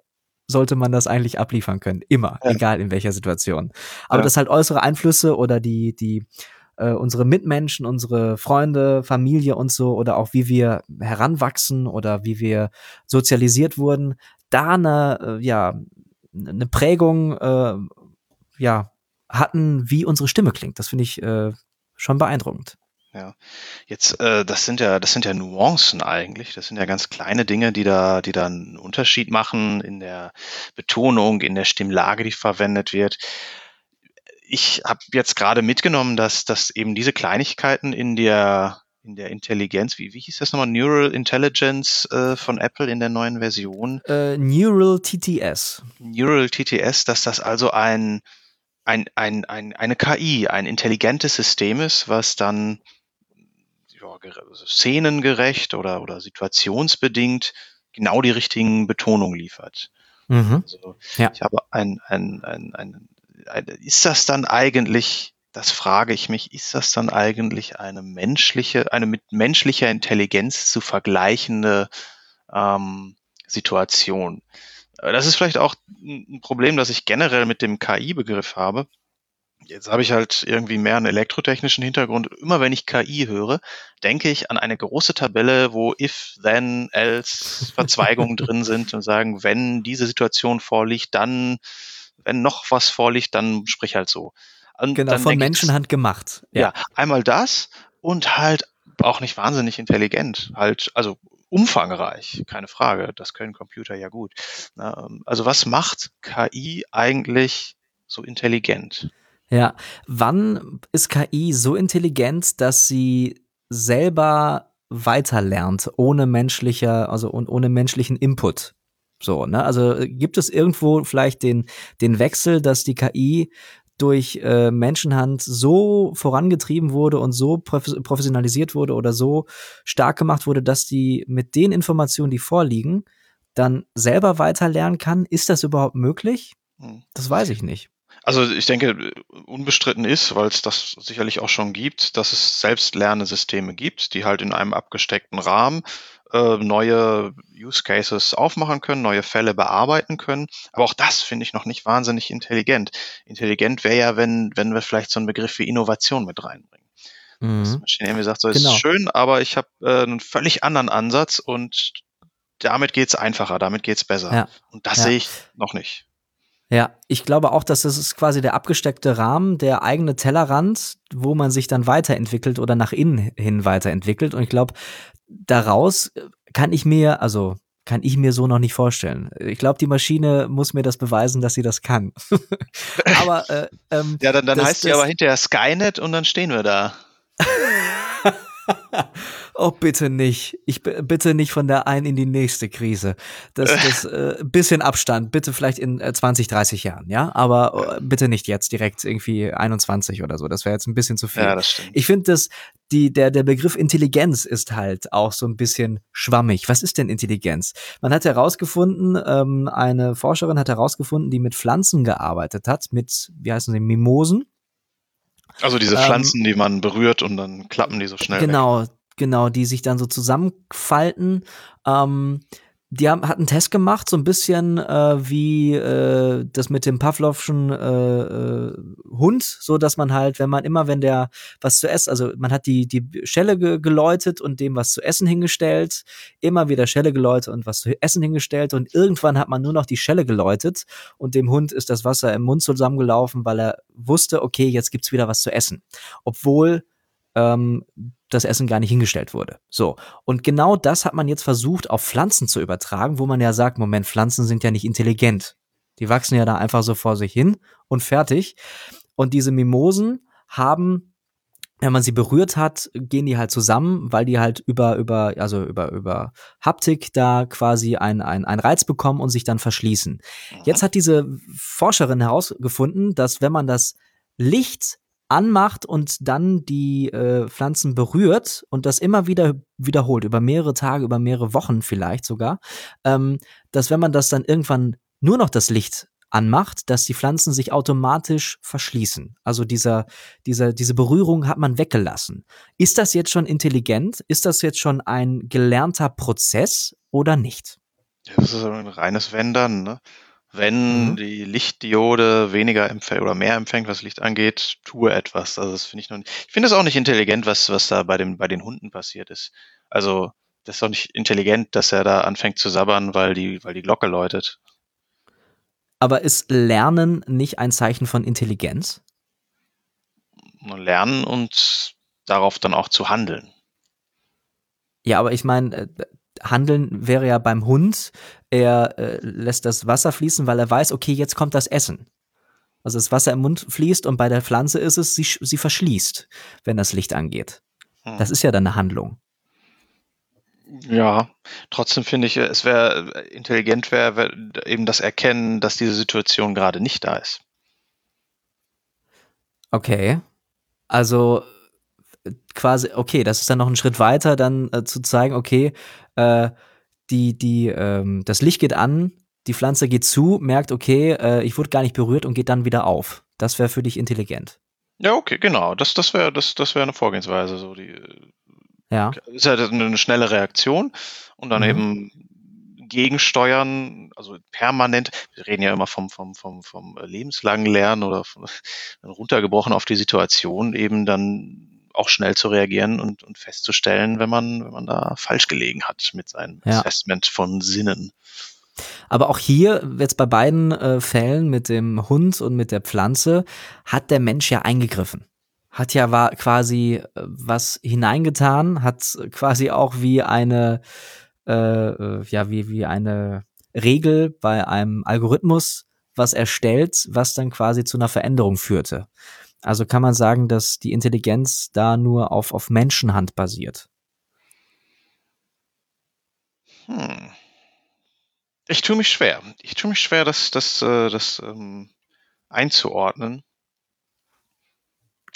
sollte man das eigentlich abliefern können. Immer, ja. egal in welcher Situation. Aber ja. dass halt äußere Einflüsse oder die, die äh, unsere Mitmenschen, unsere Freunde, Familie und so oder auch wie wir heranwachsen oder wie wir sozialisiert wurden, da eine, äh, ja, eine Prägung äh, ja, hatten, wie unsere Stimme klingt. Das finde ich äh, schon beeindruckend. Ja, jetzt, äh, das sind ja, das sind ja Nuancen eigentlich. Das sind ja ganz kleine Dinge, die da, die da einen Unterschied machen in der Betonung, in der Stimmlage, die verwendet wird. Ich habe jetzt gerade mitgenommen, dass, dass eben diese Kleinigkeiten in der in der Intelligenz, wie, wie hieß das nochmal? Neural Intelligence äh, von Apple in der neuen Version. Äh, Neural TTS. Neural TTS, dass das also ein, ein, ein, ein, eine KI, ein intelligentes System ist, was dann ja, also szenengerecht oder, oder situationsbedingt genau die richtigen Betonungen liefert. Mhm. Also, ja. Ich habe ein, ein, ein, ein, ein, ist das dann eigentlich das frage ich mich, ist das dann eigentlich eine menschliche, eine mit menschlicher Intelligenz zu vergleichende ähm, Situation? Äh, das ist vielleicht auch ein Problem, das ich generell mit dem KI-Begriff habe. Jetzt habe ich halt irgendwie mehr einen elektrotechnischen Hintergrund. Immer wenn ich KI höre, denke ich an eine große Tabelle, wo if, then, else Verzweigungen drin sind und sagen, wenn diese Situation vorliegt, dann, wenn noch was vorliegt, dann sprich halt so. Und genau, von Menschenhand gemacht. Ja. ja, einmal das und halt auch nicht wahnsinnig intelligent. Halt, also umfangreich, keine Frage. Das können Computer ja gut. Ähm, also was macht KI eigentlich so intelligent? Ja, wann ist KI so intelligent, dass sie selber weiterlernt, ohne menschlicher, also ohne menschlichen Input? So, ne? Also gibt es irgendwo vielleicht den, den Wechsel, dass die KI durch äh, Menschenhand so vorangetrieben wurde und so professionalisiert wurde oder so stark gemacht wurde, dass die mit den Informationen, die vorliegen, dann selber weiter lernen kann. Ist das überhaupt möglich? Hm. Das weiß ich nicht. Also ich denke, unbestritten ist, weil es das sicherlich auch schon gibt, dass es Selbstlernesysteme gibt, die halt in einem abgesteckten Rahmen äh, neue Use Cases aufmachen können, neue Fälle bearbeiten können. Aber auch das finde ich noch nicht wahnsinnig intelligent. Intelligent wäre ja, wenn, wenn wir vielleicht so einen Begriff wie Innovation mit reinbringen. Mhm. Das irgendwie sagt, so genau. ist schön, aber ich habe äh, einen völlig anderen Ansatz und damit geht's einfacher, damit geht's besser. Ja. Und das ja. sehe ich noch nicht. Ja, ich glaube auch, dass das ist quasi der abgesteckte Rahmen, der eigene Tellerrand, wo man sich dann weiterentwickelt oder nach innen hin weiterentwickelt. Und ich glaube, daraus kann ich mir, also kann ich mir so noch nicht vorstellen. Ich glaube, die Maschine muss mir das beweisen, dass sie das kann. aber äh, ähm, ja, dann, dann das, heißt sie aber hinterher Skynet und dann stehen wir da. Oh, bitte nicht. Ich bitte nicht von der einen in die nächste Krise. Das, das äh, bisschen Abstand, bitte vielleicht in äh, 20, 30 Jahren, ja? Aber äh, bitte nicht jetzt direkt irgendwie 21 oder so. Das wäre jetzt ein bisschen zu viel. Ja, das stimmt. Ich finde, dass die, der, der Begriff Intelligenz ist halt auch so ein bisschen schwammig. Was ist denn Intelligenz? Man hat herausgefunden, ähm, eine Forscherin hat herausgefunden, die mit Pflanzen gearbeitet hat, mit, wie heißen sie, Mimosen. Also diese Ähm, Pflanzen, die man berührt und dann klappen die so schnell. Weg. Genau, die sich dann so zusammenfalten. Ähm, die haben, hat einen Test gemacht, so ein bisschen äh, wie äh, das mit dem Pavlovschen äh, äh, Hund, so dass man halt, wenn man immer, wenn der was zu essen, also man hat die die Schelle ge geläutet und dem was zu essen hingestellt, immer wieder Schelle geläutet und was zu essen hingestellt und irgendwann hat man nur noch die Schelle geläutet und dem Hund ist das Wasser im Mund zusammengelaufen, weil er wusste, okay, jetzt gibt's wieder was zu essen, obwohl ähm, das Essen gar nicht hingestellt wurde. So. Und genau das hat man jetzt versucht, auf Pflanzen zu übertragen, wo man ja sagt, Moment, Pflanzen sind ja nicht intelligent. Die wachsen ja da einfach so vor sich hin und fertig. Und diese Mimosen haben, wenn man sie berührt hat, gehen die halt zusammen, weil die halt über, über, also über, über Haptik da quasi ein, ein, ein Reiz bekommen und sich dann verschließen. Jetzt hat diese Forscherin herausgefunden, dass wenn man das Licht anmacht und dann die äh, Pflanzen berührt und das immer wieder wiederholt, über mehrere Tage, über mehrere Wochen vielleicht sogar, ähm, dass wenn man das dann irgendwann nur noch das Licht anmacht, dass die Pflanzen sich automatisch verschließen. Also dieser, dieser, diese Berührung hat man weggelassen. Ist das jetzt schon intelligent? Ist das jetzt schon ein gelernter Prozess oder nicht? Das ist ein reines Wenn dann, ne? Wenn Mhm. die Lichtdiode weniger empfängt oder mehr empfängt, was Licht angeht, tue etwas. Also das finde ich noch nicht. Ich finde es auch nicht intelligent, was, was da bei den, bei den Hunden passiert ist. Also, das ist doch nicht intelligent, dass er da anfängt zu sabbern, weil die, weil die Glocke läutet. Aber ist Lernen nicht ein Zeichen von Intelligenz? Lernen und darauf dann auch zu handeln. Ja, aber ich meine, äh, Handeln wäre ja beim Hund, er äh, lässt das Wasser fließen, weil er weiß, okay, jetzt kommt das Essen. Also das Wasser im Mund fließt und bei der Pflanze ist es, sie, sie verschließt, wenn das Licht angeht. Hm. Das ist ja dann eine Handlung. Ja, trotzdem finde ich, es wäre intelligent wäre wär eben das Erkennen, dass diese Situation gerade nicht da ist. Okay. Also quasi, okay, das ist dann noch ein Schritt weiter, dann äh, zu zeigen, okay, äh, die, die, ähm, das Licht geht an, die Pflanze geht zu, merkt, okay, äh, ich wurde gar nicht berührt und geht dann wieder auf. Das wäre für dich intelligent. Ja, okay, genau. Das, das wäre das, das wäre eine Vorgehensweise. So die Ja. ist ja eine eine schnelle Reaktion und dann Mhm. eben gegensteuern, also permanent. Wir reden ja immer vom, vom, vom, vom lebenslangen Lernen oder von, runtergebrochen auf die Situation, eben dann auch schnell zu reagieren und, und festzustellen, wenn man, wenn man da falsch gelegen hat mit seinem Ja. Assessment von Sinnen. Aber auch hier, jetzt bei beiden äh, Fällen mit dem Hund und mit der Pflanze, hat der Mensch ja eingegriffen. Hat ja war quasi äh, was hineingetan, hat quasi auch wie eine, äh, äh, ja, wie, wie eine Regel bei einem Algorithmus was erstellt, was dann quasi zu einer Veränderung führte. Also kann man sagen, dass die Intelligenz da nur auf, auf Menschenhand basiert. Hm. Ich tue mich schwer. Ich tue mich schwer, das, das, äh, das ähm, einzuordnen.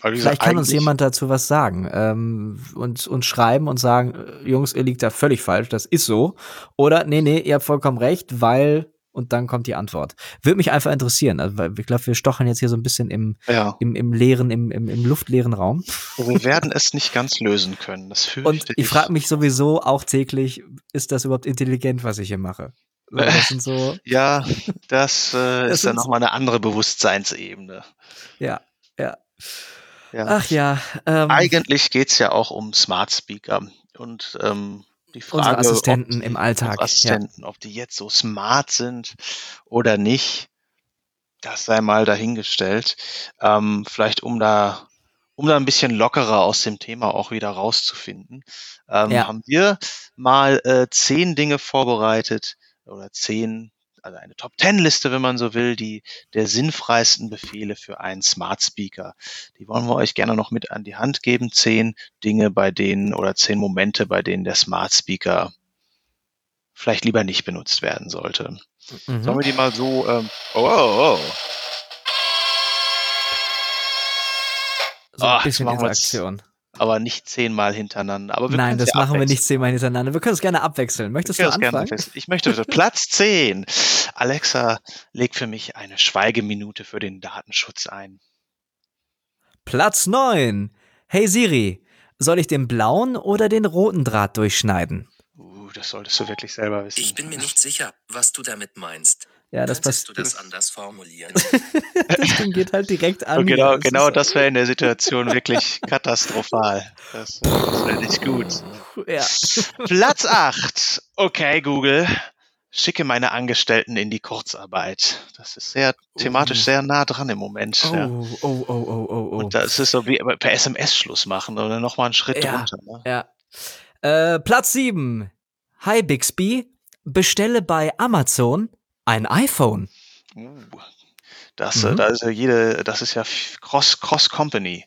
Gesagt, Vielleicht kann uns jemand dazu was sagen ähm, und, und schreiben und sagen, äh, Jungs, ihr liegt da völlig falsch, das ist so. Oder, nee, nee, ihr habt vollkommen recht, weil, und dann kommt die Antwort. Würde mich einfach interessieren, also, weil ich glaube, wir stochern jetzt hier so ein bisschen im, Ja, im, im leeren, im, im, im luftleeren Raum. wir werden es nicht ganz lösen können. Das fürchte Und ich frage mich sowieso auch täglich, ist das überhaupt intelligent, was ich hier mache? Das so, Ja, das, äh, Das ist dann nochmal eine andere Bewusstseinsebene. ja, ja. Ja. Ach ja. Ähm, Eigentlich geht's ja auch um Smart Speaker. Und ähm, die Frage, Unsere Assistenten ob die, im Alltag, Assistenten, ob die jetzt so smart sind oder nicht, das sei mal dahingestellt. Ähm, vielleicht um da, um da ein bisschen lockerer aus dem Thema auch wieder rauszufinden, ähm, Ja. haben wir mal äh, zehn Dinge vorbereitet oder zehn also eine Top Ten Liste, wenn man so will, die der sinnfreisten Befehle für einen Smart Speaker. Die wollen wir euch gerne noch mit an die Hand geben. Zehn Dinge, bei denen oder zehn Momente, bei denen der Smart Speaker vielleicht lieber nicht benutzt werden sollte. Mhm. Sollen wir die mal so, ähm, oh, oh, oh. So ein Ach, bisschen Interaktion. Aber nicht zehnmal hintereinander. Aber wir Nein, das ja machen wir nicht zehnmal hintereinander. Wir können es gerne abwechseln. Möchtest du anfangen? abwechseln. Ich möchte Platz 10. Alexa, leg für mich eine Schweigeminute für den Datenschutz ein. Platz 9. Hey Siri, soll ich den blauen oder den roten Draht durchschneiden? Uh, das solltest du wirklich selber wissen. Ich bin mir nicht sicher, was du damit meinst. Ja, das passt. du das anders formulieren? Das Ding geht halt direkt an. Und genau, Das genau das wäre in der Situation wirklich katastrophal. Das, das wäre nicht gut. Ja. Platz 8. Okay, Google. Schicke meine Angestellten in die Kurzarbeit. Das ist sehr thematisch Oh. sehr nah dran im Moment. Oh, Ja. oh, oh, oh, oh, oh. Und das ist so wie per SMS Schluss machen oder nochmal einen Schritt Ja. drunter. Ne? Ja. Äh, Platz 7. Hi Bixby, bestelle bei Amazon ein iPhone. Uh, das, äh, Mhm. da ist ja jede, das ist ja Cross, Cross Company.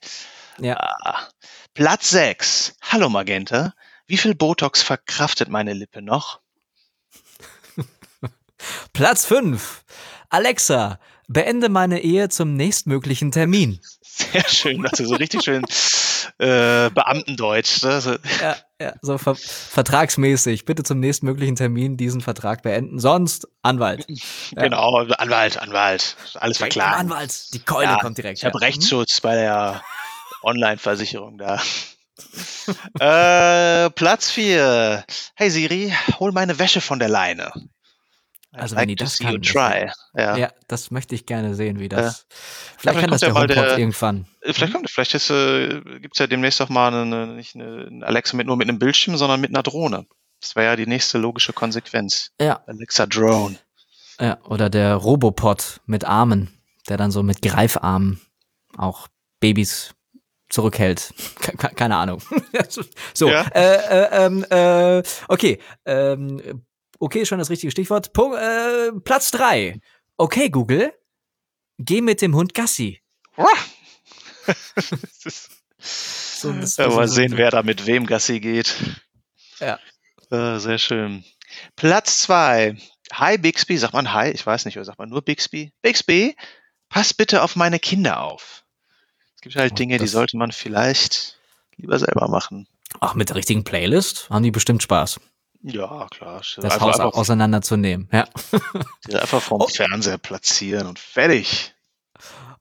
Ja. Ah. Platz 6. Hallo Magenta. Wie viel Botox verkraftet meine Lippe noch? Platz 5. Alexa, beende meine Ehe zum nächstmöglichen Termin. Sehr schön, also so richtig schön äh, Beamtendeutsch. Ne? So, Ja, ja, so ver vertragsmäßig. Bitte zum nächstmöglichen Termin diesen Vertrag beenden. Sonst Anwalt. Ja. Genau, Anwalt, Anwalt. Alles beim Anwalt. Die Keule Ja, kommt direkt. Ich habe. Rechtsschutz bei der Online-Versicherung da. äh, Platz 4. Hey Siri, hol meine Wäsche von der Leine. Also wenn die das kann, try. Ja. Ja, das möchte ich gerne sehen, wie Ja. das. Vielleicht vielleicht kann das kommt ja der der- irgendwann. Äh, Vielleicht kommt, vielleicht ist, äh, gibt's ja demnächst auch mal eine, nicht eine, eine Alexa mit nur mit einem Bildschirm, sondern mit einer Drohne. Das wäre ja die nächste logische Konsequenz. Ja, Alexa Drone. ja. Oder der Robopod mit Armen, der dann so mit Greifarmen auch Babys zurückhält. Ke- ke- Keine Ahnung. so, Ja. äh, äh, ähm, äh, okay. Ähm, okay, schon das richtige Stichwort. Punkt, äh, Platz drei. Okay, Google, geh mit dem Hund Gassi. So, ja, mal sehen, so- wer da mit wem Gassi geht. Ja. Äh, sehr schön. Platz zwei. Hi Bixby, sagt man Hi? Ich weiß nicht, oder sagt man nur Bixby? Bixby, pass bitte auf meine Kinder auf. Es gibt halt Oh, Dinge, die sollte man vielleicht lieber selber machen. Ach, mit der richtigen Playlist haben die bestimmt Spaß, Ja, klar. das Haus einfach, auseinanderzunehmen. Ja. einfach vom Oh. Fernseher platzieren und fertig.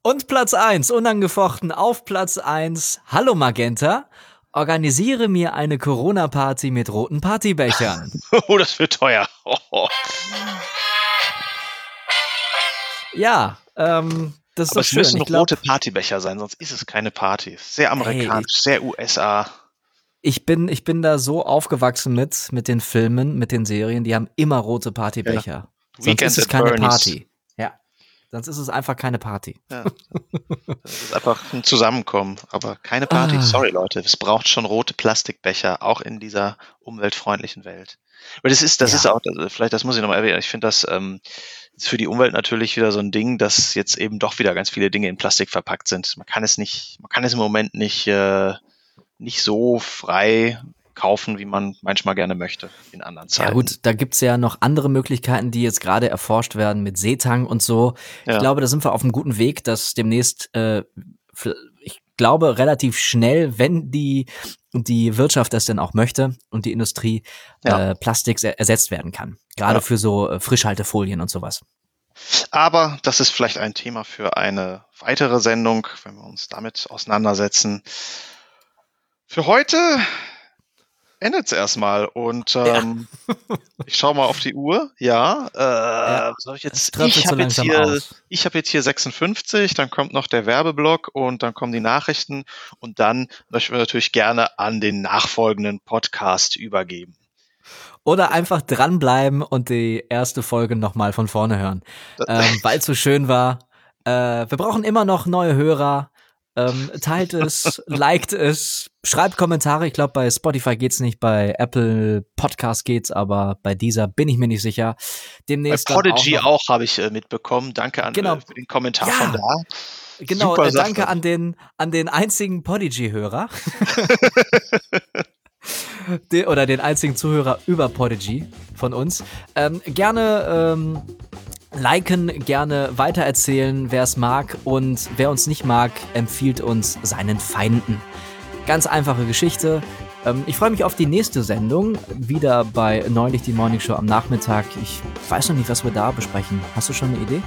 Und Platz 1, unangefochten auf Platz 1. Hallo Magenta, organisiere mir eine Corona-Party mit roten Partybechern. Oh, das wird teuer. Oh, ja, ähm, das ist Aber doch es schön. müssen noch glaub, rote Partybecher sein, sonst ist es keine Party. Sehr amerikanisch, sehr USA. Ich, bin, ich bin da so aufgewachsen mit, mit den Filmen, mit den Serien, die haben immer rote Partybecher. Sonst Weekend ist es keine Bernie's. Party. Ja. Sonst ist es einfach keine Party. Ja. Das ist einfach ein Zusammenkommen, aber keine Party. Ah. Sorry, Leute. Es braucht schon rote Plastikbecher, auch in dieser umweltfreundlichen Welt. Aber das ist, das Ja. ist auch, also vielleicht, das muss ich nochmal erwähnen. Ich finde das ähm, ist für die Umwelt natürlich wieder so ein Ding, dass jetzt eben doch wieder ganz viele Dinge in Plastik verpackt sind. Man kann es nicht, man kann es im Moment nicht, äh, nicht so frei kaufen, wie man manchmal gerne möchte in anderen Zeiten. Ja gut, da gibt's ja noch andere Möglichkeiten, die jetzt gerade erforscht werden mit Seetang und so. Ja. Ich glaube, da sind wir auf einem guten Weg, dass demnächst, äh, ich glaube, relativ schnell, wenn die, die Wirtschaft das denn auch möchte und die Industrie, Ja. äh, Plastik er ersetzt werden kann. Gerade Ja. für so äh, Frischhaltefolien und sowas. Aber das ist vielleicht ein Thema für eine weitere Sendung, wenn wir uns damit auseinandersetzen. Für heute endet es erstmal und ähm, ich schaue mal auf die Uhr. Ja, äh, was habe ich jetzt? Ich habe jetzt hier, ich habe jetzt hier 56, dann kommt noch der Werbeblock und dann kommen die Nachrichten und dann möchten wir natürlich gerne an den nachfolgenden Podcast übergeben. Oder einfach dranbleiben und die erste Folge nochmal von vorne hören. Ähm, Weil es so schön war. Äh, wir brauchen immer noch neue Hörer. Ähm, teilt es, liked es, schreibt Kommentare. Ich glaube, bei Spotify geht's nicht, bei Apple Podcast geht's, aber bei dieser bin ich mir nicht sicher. Demnächst bei dann Prodigy auch, auch, habe ich äh, mitbekommen. Danke an Genau. äh, für den Kommentar Ja. von da. Genau, äh, danke an den, an den einzigen Podigy-Hörer. Den- Oder den einzigen Zuhörer über Podigy von uns. Ähm, gerne ähm, liken, gerne weitererzählen, wer es mag. Und wer uns nicht mag, empfiehlt uns seinen Feinden. Ganz einfache Geschichte. Ähm, ich freue mich auf die nächste Sendung. Wieder bei Neulich die Morning Show am Nachmittag. Ich weiß noch nicht, was wir da besprechen. Hast du schon eine Idee?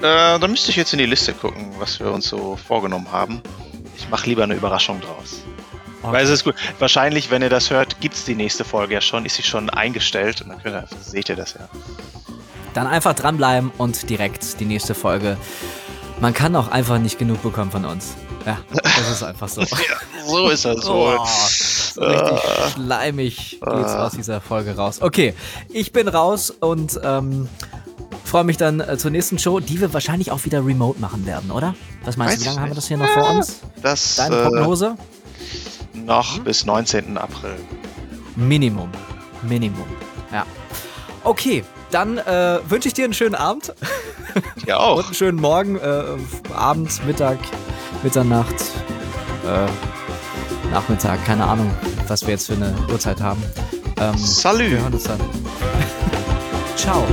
Äh, da müsste ich jetzt in die Liste gucken, was wir uns so vorgenommen haben. Ich mache lieber eine Überraschung draus. Weil es ist gut. Wahrscheinlich, wenn ihr das hört, gibt's die nächste Folge ja schon, ist sie schon eingestellt und dann könnt ihr, seht ihr das ja. Dann einfach dranbleiben und direkt die nächste Folge. Man kann auch einfach nicht genug bekommen von uns. Ja, das ist einfach so. So ist das Oh, wohl. so richtig schleimig geht's aus dieser Folge raus. Okay, ich bin raus und ähm, freue mich dann äh, zur nächsten Show, die wir wahrscheinlich auch wieder remote machen werden, oder? Was meinst Weiß du, wie lange haben wir das hier noch vor uns? Das Deine äh, Prognose? noch bis 19. April. Minimum. Minimum. Ja. Okay, dann äh, wünsche ich dir einen schönen Abend. Ja auch. Und einen schönen Morgen, äh, Abend, Mittag, Mitternacht, äh, Nachmittag, keine Ahnung, was wir jetzt für eine Uhrzeit haben. Ähm, Salü. Wir hören uns dann. Ciao.